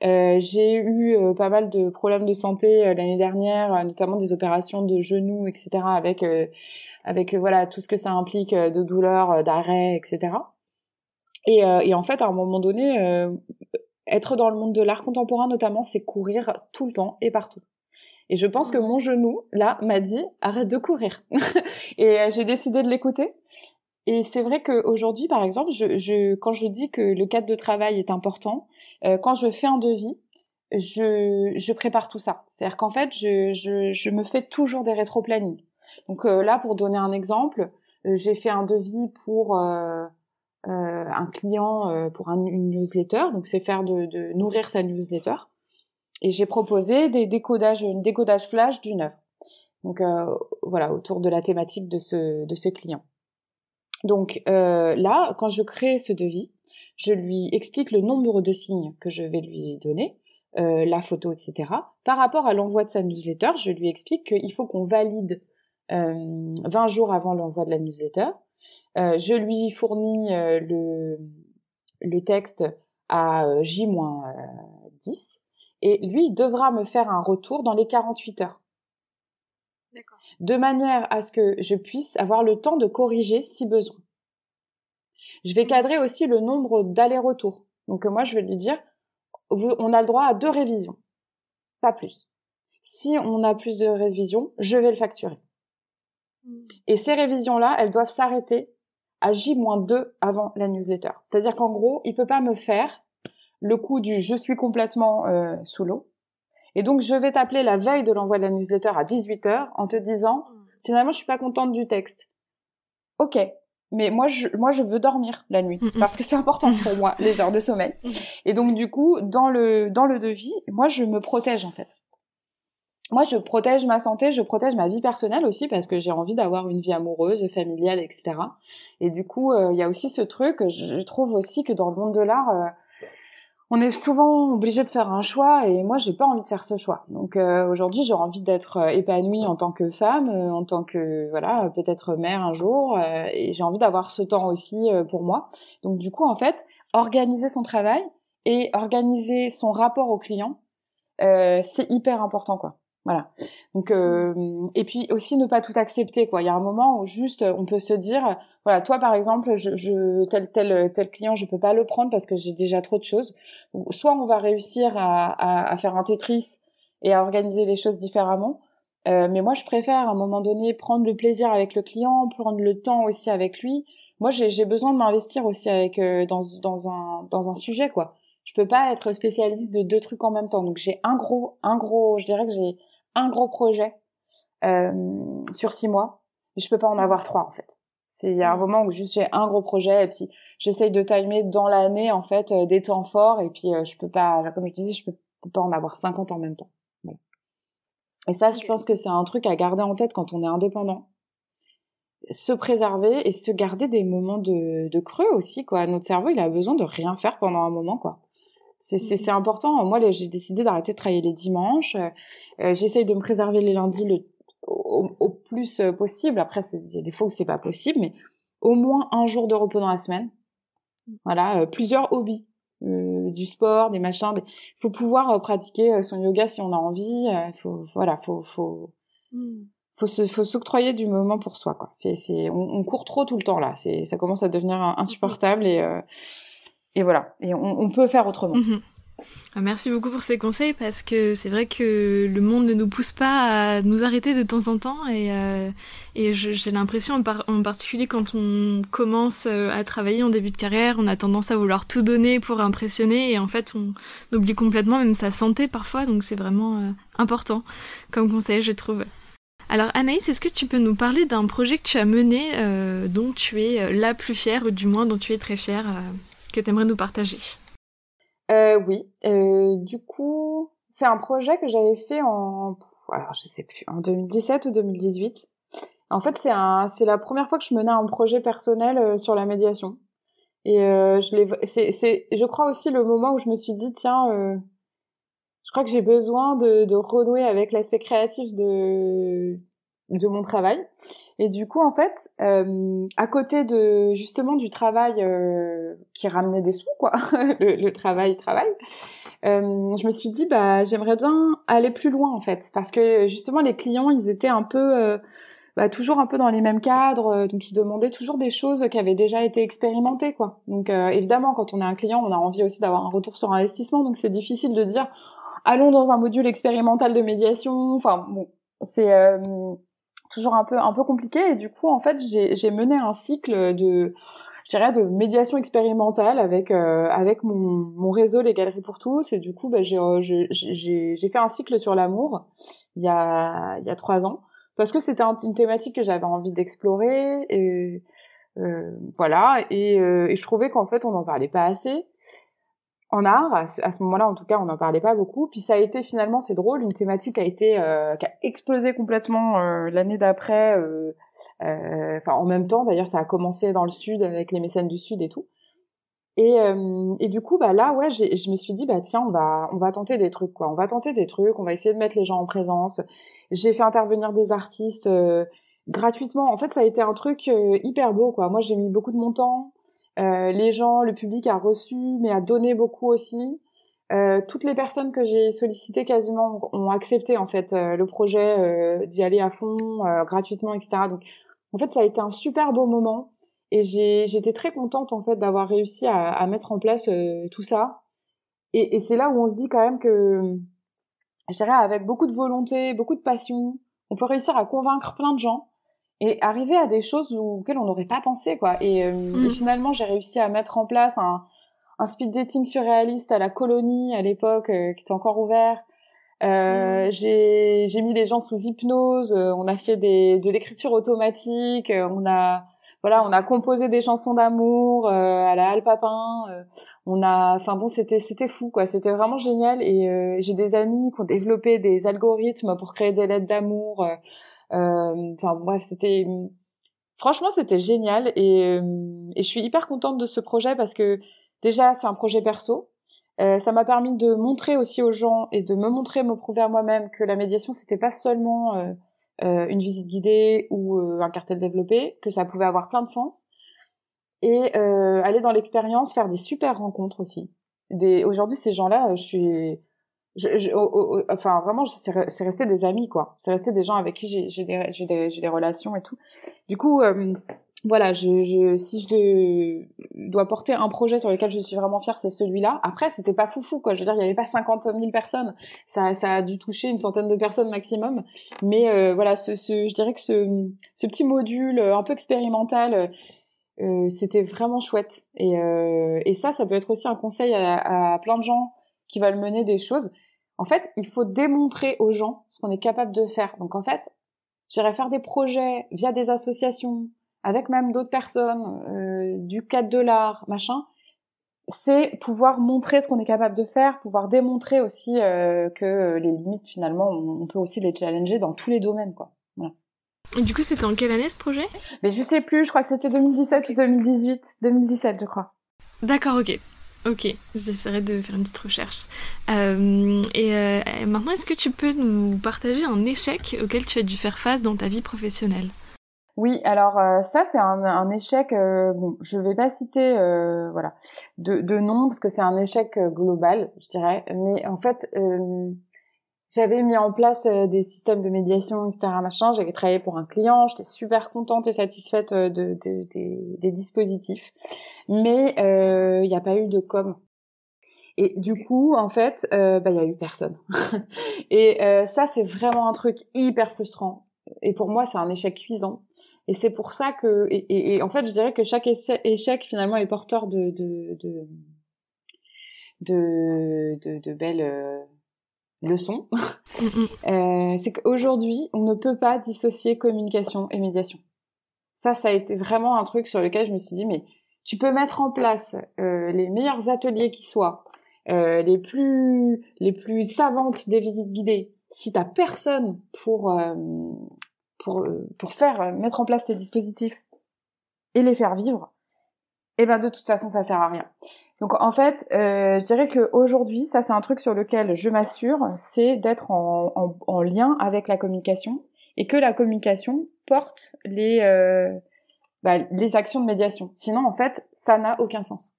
j'ai eu pas mal de problèmes de santé l'année dernière, notamment des opérations de genoux, etc. avec avec voilà tout ce que ça implique de douleurs, d'arrêt, etc. Et, et, en fait, à un moment donné, être dans le monde de l'art contemporain notamment, c'est courir tout le temps et partout. Et je pense que mon genou, là, m'a dit arrête de courir. et euh, j'ai décidé de l'écouter. Et c'est vrai qu'aujourd'hui, par exemple, je, je, quand je dis que le cadre de travail est important, euh, quand je fais un devis, je, je prépare tout ça. C'est-à-dire qu'en fait, je, je, je, me fais toujours des rétro-plannings. Donc euh, là, pour donner un exemple, euh, j'ai fait un devis pour euh, un client pour un, une newsletter. Donc c'est faire de, nourrir sa newsletter. Et j'ai proposé des décodages, décodage flash d'une œuvre. Donc voilà, autour de la thématique de ce, client. Donc là, quand je crée ce devis, je lui explique le nombre de signes que je vais lui donner, euh, la photo, etc. Par rapport à l'envoi de sa newsletter, je lui explique qu'il faut qu'on valide euh, 20 jours avant l'envoi de la newsletter. Euh, je lui fournis euh, le, le texte à euh, J-10 et lui il devra me faire un retour dans les 48 heures. De manière à ce que je puisse avoir le temps de corriger si besoin. Je vais cadrer aussi le nombre d'allers-retours. Donc moi, je vais lui dire, on a le droit à deux révisions, pas plus. Si on a plus de révisions, je vais le facturer. Hmm. Et ces révisions-là, elles doivent s'arrêter à J-2 avant la newsletter. C'est-à-dire qu'en gros, il peut pas me faire le coup du je suis complètement euh, sous l'eau. Et donc, je vais t'appeler la veille de l'envoi de la newsletter à 18h en te disant, hmm. finalement, je suis pas contente du texte. Ok, mais moi je moi je veux dormir la nuit parce que c'est important pour moi les heures de sommeil et donc du coup dans le dans le devis moi je me protège en fait moi je protège ma santé je protège ma vie personnelle aussi parce que j'ai envie d'avoir une vie amoureuse familiale etc et du coup euh, il y a aussi ce truc je trouve aussi que dans le monde de l'art euh, on est souvent obligé de faire un choix et moi j'ai pas envie de faire ce choix. Donc euh, aujourd'hui j'ai envie d'être euh, épanouie en tant que femme, en tant que voilà peut-être mère un jour et j'ai envie d'avoir ce temps aussi pour moi. Donc du coup en fait organiser son travail et organiser son rapport au client c'est hyper important quoi. Voilà. Donc euh, et puis aussi ne pas tout accepter quoi. Il y a un moment où juste on peut se dire voilà toi par exemple je, je tel tel tel client je peux pas le prendre parce que j'ai déjà trop de choses. Soit on va réussir à, à, à, faire un Tetris et à organiser les choses différemment. Euh, mais moi je préfère à un moment donné prendre le plaisir avec le client, prendre le temps aussi avec lui. Moi j'ai besoin de m'investir aussi avec euh, dans dans un dans un sujet quoi. Je peux pas être spécialiste de deux trucs en même temps. Donc j'ai un gros un gros je dirais que j'ai un gros projet euh, sur six mois, mais je peux pas en avoir trois en fait. C'est il y a un mmh. moment où juste j'ai un gros projet et puis j'essaye de timer dans l'année en fait euh, des temps forts et puis euh, je peux pas, comme je disais, je peux, pas en avoir 50 en même temps. Et ça, je pense que c'est un truc à garder en tête quand on est indépendant. Se préserver et se garder des moments de, de creux aussi, quoi. Notre cerveau, il a besoin de rien faire pendant un moment, quoi. C'est c'est important. Moi, j'ai décidé d'arrêter de travailler les dimanches. Euh, J'essaye de me préserver les lundis le, au, au plus euh, possible. Après, il y a des fois où c'est pas possible, mais au moins un jour de repos dans la semaine. Mmh. Voilà, euh, plusieurs hobbies, euh, du sport, des machins. Il faut pouvoir euh, pratiquer son yoga si on a envie. Il faut, voilà, faut, faut, mmh. faut se, faut s'octroyer du moment pour soi. Quoi. C'est, c'est, on, on, court trop tout le temps là. C'est, ça commence à devenir insupportable et et voilà. Et on, peut faire autrement. Mhm. Ah, merci beaucoup pour ces conseils parce que c'est vrai que le monde ne nous pousse pas à nous arrêter de temps en temps et, euh, j'ai l'impression en, par en, particulier quand on commence euh, à travailler en début de carrière, on a tendance à vouloir tout donner pour impressionner et en fait on oublie complètement même sa santé parfois donc c'est vraiment euh, important comme conseil je trouve. Alors Anaïs, est-ce que tu peux nous parler d'un projet que tu as mené dont tu es la plus fière ou du moins dont tu es très fière que tu aimerais nous partager? Euh, Oui, euh, du coup, c'est un projet que j'avais fait en, alors je sais plus, en 2017 ou 2018. En fait, c'est un, c'est la première fois que je menais un projet personnel euh, sur la médiation. Et je l'ai, c'est, c'est, je crois aussi le moment où je me suis dit, tiens, je crois que j'ai besoin de, de renouer avec l'aspect créatif de, de mon travail. Et du coup, en fait, euh, à côté de justement du travail euh, qui ramenait des sous, quoi, le, le, travail, travail, euh, je me suis dit, bah, j'aimerais bien aller plus loin, en fait, parce que justement, les clients, ils étaient un peu, euh, bah, toujours un peu dans les mêmes cadres, euh, donc ils demandaient toujours des choses qui avaient déjà été expérimentées, quoi. Donc, évidemment, quand on est un client, on a envie aussi d'avoir un retour sur investissement, donc c'est difficile de dire, allons dans un module expérimental de médiation. Enfin bon, c'est toujours un peu un peu compliqué. Et du coup en fait j'ai mené un cycle de je dirais de médiation expérimentale avec euh, avec mon, mon réseau les galeries pour tous. Et du coup bah, j'ai j'ai fait un cycle sur l'amour il y a il y a trois ans. Parce que c'était une thématique que j'avais envie d'explorer. Et euh, voilà. Et, euh, et, je trouvais qu'en fait on n'en parlait pas assez en art à ce, moment-là en tout cas on n'en parlait pas beaucoup. Puis ça a été finalement c'est drôle une thématique a été euh, qui a explosé complètement euh, l'année d'après euh, enfin en même temps d'ailleurs ça a commencé dans le sud avec les mécènes du sud et tout. Et, et du coup bah là ouais je me suis dit bah tiens on va on va tenter des trucs quoi. On va tenter des trucs on va essayer de mettre les gens en présence. J'ai fait intervenir des artistes gratuitement. En fait ça a été un truc hyper beau quoi. Moi j'ai mis beaucoup de mon temps euh, les gens, le public a reçu, mais a donné beaucoup aussi. Euh, toutes les personnes que j'ai sollicitées quasiment ont accepté en fait euh, le projet d'y aller à fond gratuitement, etc. Donc en fait ça a été un super beau moment et j'étais très contente en fait d'avoir réussi à, à, mettre en place tout ça. Et, et c'est là où on se dit quand même que je dirais avec beaucoup de volonté, beaucoup de passion, on peut réussir à convaincre plein de gens et arriver à des choses auxquelles on n'aurait pas pensé quoi. Et, euh, mm. finalement, j'ai réussi à mettre en place un, un speed dating surréaliste à la colonie à l'époque euh, qui était encore ouvert. Euh, mm. j'ai mis les gens sous hypnose. Euh, on a fait des, de l'écriture automatique. on a voilà, on a composé des chansons d'amour à la Halle Papin. on a, enfin bon, c'était c'était fou quoi. C'était vraiment génial. Et j'ai des amis qui ont développé des algorithmes pour créer des lettres d'amour. Euh, enfin bref, c'était franchement c'était génial et, euh, et je suis hyper contente de ce projet parce que déjà c'est un projet perso. Euh, ça m'a permis de montrer aussi aux gens et de me montrer, me prouver à moi-même que la médiation c'était pas seulement euh, une visite guidée ou un cartel développé, que ça pouvait avoir plein de sens. Et aller dans l'expérience, faire des super rencontres aussi. Des... Aujourd'hui, ces gens-là, je suis enfin vraiment c'est resté des amis quoi. C'est resté des gens avec qui j'ai des relations et tout. Du coup euh, voilà si je dois porter un projet sur lequel je suis vraiment fière c'est celui-là. Après c'était pas foufou quoi. Je veux dire il y avait pas 50 000 personnes. Ça a dû toucher une centaine de personnes maximum. Mais euh, voilà je dirais que ce petit module un peu expérimental euh, c'était vraiment chouette. Et, ça ça peut être aussi un conseil à plein de gens qui veulent mener des choses en fait, il faut démontrer aux gens ce qu'on est capable de faire. Donc en fait, j'irai faire des projets via des associations, avec même d'autres personnes, euh, du cadre de l'art, machin. C'est pouvoir montrer ce qu'on est capable de faire, pouvoir démontrer aussi euh, que les limites, finalement, on, peut aussi les challenger dans tous les domaines, quoi. Voilà. Et du coup, c'était en quelle année ce projet? Mais je sais plus, je crois que c'était 2017 ou 2018. 2017, je crois. D'accord, ok. Ok, j'essaierai de faire une petite recherche. Euh, et euh, maintenant, est-ce que tu peux nous partager un échec auquel tu as dû faire face dans ta vie professionnelle? Oui, alors euh, ça c'est un, échec. bon, je vais pas citer voilà de, de nom parce que c'est un échec global, je dirais. Mais en fait, j'avais mis en place des systèmes de médiation, etc. Machin. J'avais travaillé pour un client. J'étais super contente et satisfaite de, des dispositifs mais il euh, n'y a pas eu de com. Et du coup, en fait, euh, bah, il y a eu personne. et euh, ça, c'est vraiment un truc hyper frustrant. Et pour moi, c'est un échec cuisant. Et c'est pour ça que, et, et, en fait, je dirais que chaque échec finalement est porteur de de de de, de, de belles euh, leçons. euh, c'est qu'aujourd'hui, on ne peut pas dissocier communication et médiation. Ça, ça a été vraiment un truc sur lequel je me suis dit, mais tu peux mettre en place euh, les meilleurs ateliers qui soient, euh, les plus les plus savantes des visites guidées. Si t'as personne pour pour pour faire mettre en place tes dispositifs et les faire vivre, eh ben de toute façon ça sert à rien. Donc en fait, je dirais que aujourd'hui, ça c'est un truc sur lequel je m'assure, c'est d'être en, en, en, lien avec la communication et que la communication porte les bah, les actions de médiation. Sinon, en fait, ça n'a aucun sens.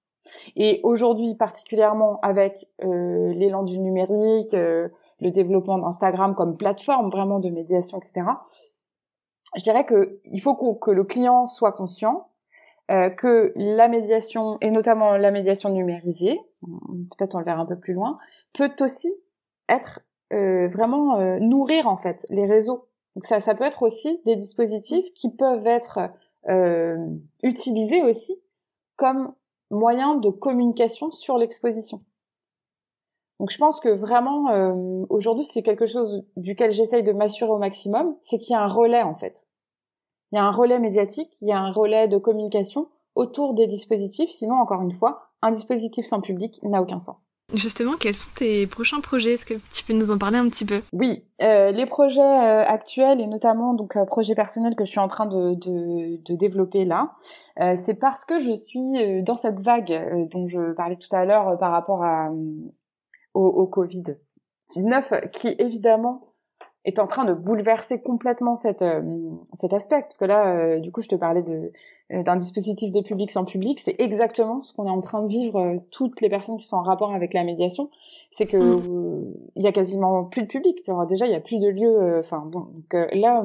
Et aujourd'hui, particulièrement avec euh, l'élan du numérique, euh, le développement d'Instagram comme plateforme vraiment de médiation, etc., je dirais que il faut que le client soit conscient euh, que la médiation, et notamment la médiation numérisée, peut-être on le verra un peu plus loin, peut aussi être vraiment nourrir en fait les réseaux. Donc ça, ça peut être aussi des dispositifs qui peuvent être utilisés aussi comme moyen de communication sur l'exposition. Donc je pense que vraiment euh, aujourd'hui c'est quelque chose duquel j'essaye de m'assurer au maximum, c'est qu'il y a un relais en fait. Il y a un relais médiatique, il y a un relais de communication autour des dispositifs, sinon encore une fois, un dispositif sans public n'a aucun sens. Justement, quels sont tes prochains projets? Est-ce que tu peux nous en parler un petit peu? Oui, euh, les projets euh, actuels et notamment donc euh, projets personnels que je suis en train de, de, de développer là, euh, c'est parce que je suis dans cette vague dont je parlais tout à l'heure par rapport à, au, au Covid-19, qui évidemment est en train de bouleverser complètement cette, euh, cet aspect. Parce que là, euh, du coup, je te parlais de, euh, d'un dispositif de public sans public. C'est exactement ce qu'on est en train de vivre toutes les personnes qui sont en rapport avec la médiation. C'est que mm. il y a quasiment plus de public. Alors, déjà, il y a plus de lieux. Enfin, bon, donc là,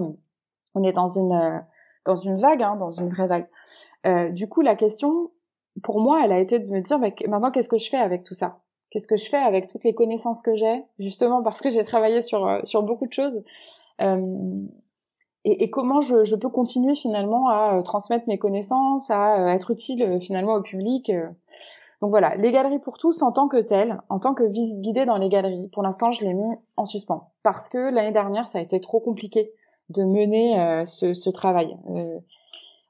on est dans une dans une vague, hein, dans une vraie vague. du coup, la question, pour moi, elle a été de me dire, bah, maintenant, qu'est-ce que je fais avec tout ça? Qu'est-ce que je fais avec toutes les connaissances que j'ai, justement parce que j'ai travaillé sur euh, sur beaucoup de choses. Euh, et, comment je, peux continuer finalement à euh, transmettre mes connaissances, à être utile finalement au public. Donc voilà, les galeries pour tous en tant que telles, en tant que visite guidée dans les galeries, pour l'instant je l'ai mis en suspens parce que l'année dernière ça a été trop compliqué de mener ce, travail.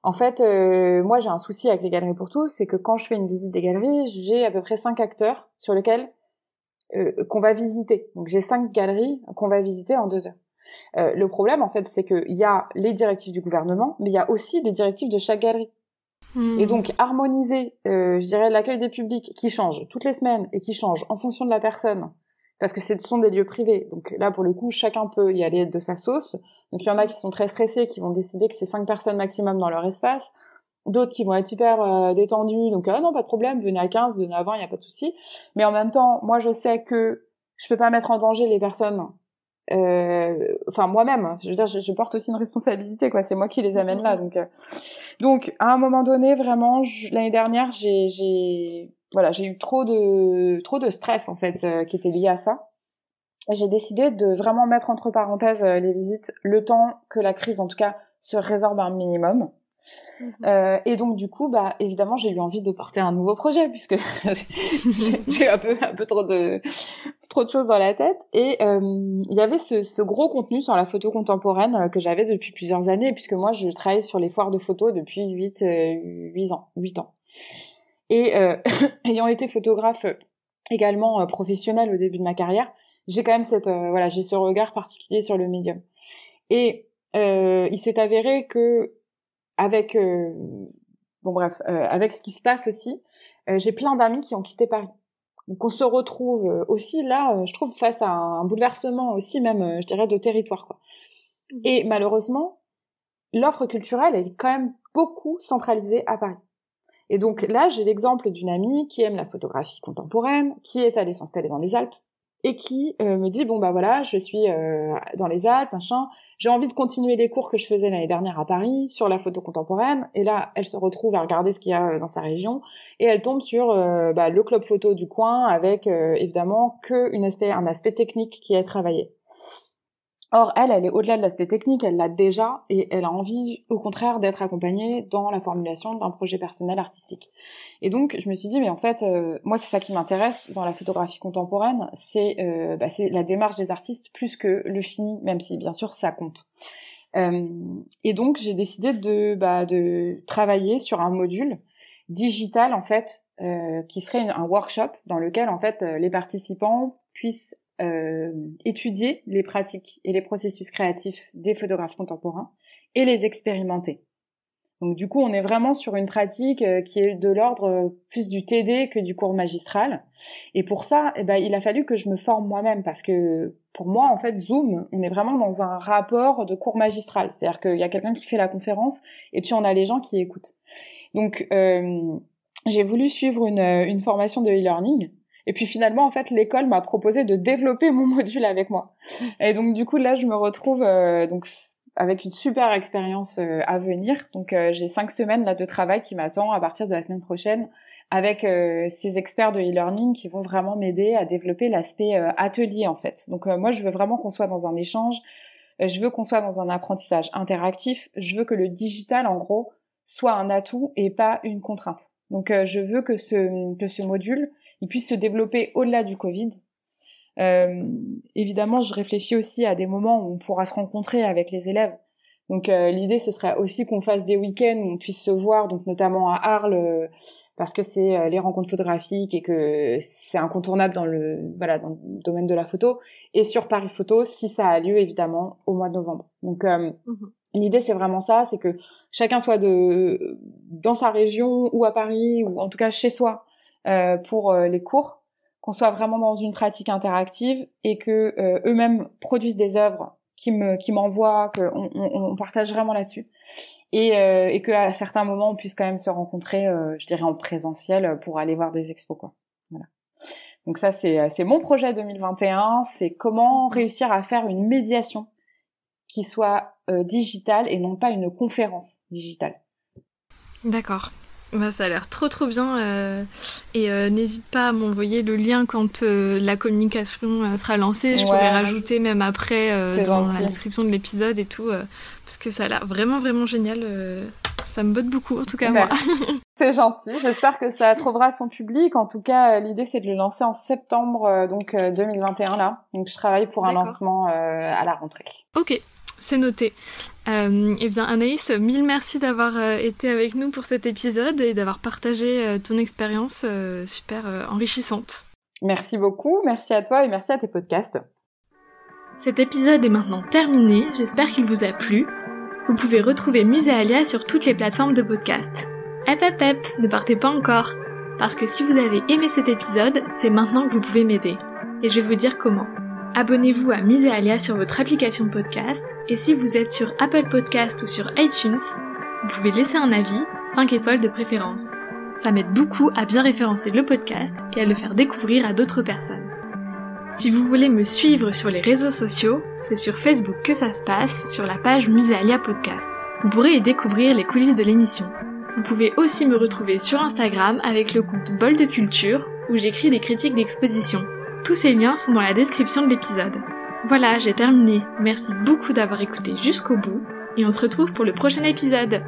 En fait, euh, moi j'ai un souci avec les galeries pour tous, c'est que quand je fais une visite des galeries, j'ai à peu près cinq acteurs sur lesquels euh, qu'on va visiter. Donc j'ai cinq galeries qu'on va visiter en deux heures. Euh, le problème en fait, c'est qu'il y a les directives du gouvernement, mais il y a aussi les directives de chaque galerie. Hmm. Et donc harmoniser, je dirais, l'accueil des publics qui change toutes les semaines et qui change en fonction de la personne, parce que ce sont des lieux privés. Donc là, pour le coup, chacun peut y aller de sa sauce. Donc il y en a qui sont très stressés, qui vont décider que c'est cinq personnes maximum dans leur espace. D'autres qui vont être hyper euh, détendus, donc ah non, pas de problème, venez à 15, venez à 20, il n'y a pas de souci. Mais en même temps, moi je sais que je peux pas mettre en danger les personnes. Euh, enfin moi-même, je veux dire, je, porte aussi une responsabilité, quoi. C'est moi qui les amène là, donc. Euh. Donc à un moment donné, vraiment, l'année dernière, j'ai voilà, j'ai eu trop de trop de stress en fait euh, qui était lié à ça. J'ai décidé de vraiment mettre entre parenthèses euh, les visites le temps que la crise, en tout cas, se résorbe un minimum. Mhm. Euh, et donc du coup, bah évidemment, j'ai eu envie de porter un nouveau projet puisque j'ai un peu un peu trop de trop de choses dans la tête. Et il y avait ce, ce, gros contenu sur la photo contemporaine que j'avais depuis plusieurs années puisque moi je travaille sur les foires de photos depuis 8 8 ans 8 ans. Et euh, ayant été photographe également euh, professionnel au début de ma carrière, j'ai quand même cette euh, voilà, j'ai ce regard particulier sur le médium. Et il s'est avéré que avec bon bref, avec ce qui se passe aussi, j'ai plein d'amis qui ont quitté Paris. Donc on se retrouve aussi là, je trouve, face à un bouleversement aussi même, je dirais, de territoire. Quoi. Mmh. Et malheureusement, l'offre culturelle est quand même beaucoup centralisée à Paris. Et donc là, j'ai l'exemple d'une amie qui aime la photographie contemporaine, qui est allée s'installer dans les Alpes et qui euh, me dit bon bah voilà, je suis euh, dans les Alpes, machin, j'ai envie de continuer les cours que je faisais l'année dernière à Paris sur la photo contemporaine. Et là, elle se retrouve à regarder ce qu'il y a euh, dans sa région et elle tombe sur bah, le club photo du coin avec évidemment que aspect, un aspect technique qui est travaillé. Or, elle, elle est au-delà de l'aspect technique, elle l'a déjà et elle a envie, au contraire, d'être accompagnée dans la formulation d'un projet personnel artistique. Et donc, je me suis dit, mais en fait, euh, moi, c'est ça qui m'intéresse dans la photographie contemporaine, c'est euh, bah, la démarche des artistes plus que le fini, même si, bien sûr, ça compte. Euh, et donc, j'ai décidé de, bah, de travailler sur un module digital, en fait, euh, qui serait un workshop dans lequel, en fait, les participants puissent euh, étudier les pratiques et les processus créatifs des photographes contemporains et les expérimenter. Donc du coup, on est vraiment sur une pratique euh, qui est de l'ordre euh, plus du TD que du cours magistral. Et pour ça, eh ben, il a fallu que je me forme moi-même parce que pour moi, en fait, Zoom, on est vraiment dans un rapport de cours magistral. C'est-à-dire qu'il y a quelqu'un qui fait la conférence et puis on a les gens qui écoutent. Donc euh, j'ai voulu suivre une, une formation de e-learning et puis finalement, en fait, l'école m'a proposé de développer mon module avec moi. Et donc du coup, là, je me retrouve euh, donc avec une super expérience euh, à venir. Donc euh, j'ai cinq semaines là de travail qui m'attend à partir de la semaine prochaine avec ces experts de e-learning qui vont vraiment m'aider à développer l'aspect atelier en fait. Donc moi je veux vraiment qu'on soit dans un échange, je veux qu'on soit dans un apprentissage interactif, je veux que le digital en gros soit un atout et pas une contrainte. Donc je veux que ce que ce module il puisse se développer au-delà du Covid. évidemment, je réfléchis aussi à des moments où on pourra se rencontrer avec les élèves. Donc l'idée ce serait aussi qu'on fasse des week-ends où on puisse se voir, donc notamment à Arles parce que c'est euh, les rencontres photographiques et que c'est incontournable dans le voilà dans le domaine de la photo et sur Paris Photo si ça a lieu évidemment au mois de novembre. Donc euh, mhm. l'idée c'est vraiment ça, c'est que chacun soit de dans sa région ou à Paris ou en tout cas chez soi euh, pour euh, les cours, qu'on soit vraiment dans une pratique interactive et que eux-mêmes produisent des œuvres qui me qui m'envoient, qu'on on, partage vraiment là-dessus et, euh, et qu'à certains moments on puisse quand même se rencontrer, euh, je dirais en présentiel pour aller voir des expos quoi. Voilà. Donc ça c'est euh, mon projet 2021, c'est comment réussir à faire une médiation qui soit euh, digitale et non pas une conférence digitale. D'accord. Bah, ça a l'air trop trop bien euh, et euh, n'hésite pas à m'envoyer le lien quand euh, la communication sera lancée. Je pourrais rajouter même après dans la description de l'épisode et tout parce que ça a l'air vraiment vraiment génial. ça me botte beaucoup en tout cas moi. c'est gentil. J'espère que ça trouvera son public. En tout cas, l'idée c'est de le lancer en septembre donc 2021 là. Donc je travaille pour un lancement à la rentrée. Ok, c'est noté. Euh, eh bien Anaïs, mille merci d'avoir euh, été avec nous pour cet épisode et d'avoir partagé euh, ton expérience euh, super enrichissante. Merci beaucoup, merci à toi et merci à tes podcasts. Cet épisode est maintenant terminé, j'espère qu'il vous a plu. Vous pouvez retrouver Muséalia sur toutes les plateformes de podcast. Hep hep hep, ne partez pas encore, parce que si vous avez aimé cet épisode, c'est maintenant que vous pouvez m'aider. Et je vais vous dire comment. Abonnez-vous à Muséalia sur votre application de podcast et si vous êtes sur Apple Podcast ou sur iTunes, vous pouvez laisser un avis, 5 étoiles de préférence. Ça m'aide beaucoup à bien référencer le podcast et à le faire découvrir à d'autres personnes. Si vous voulez me suivre sur les réseaux sociaux, c'est sur Facebook que ça se passe, sur la page Muséalia Podcast. Vous pourrez y découvrir les coulisses de l'émission. Vous pouvez aussi me retrouver sur Instagram avec le compte Bol de Culture où j'écris des critiques d'exposition. Tous ces liens sont dans la description de l'épisode. Voilà, j'ai terminé. Merci beaucoup d'avoir écouté jusqu'au bout et on se retrouve pour le prochain épisode.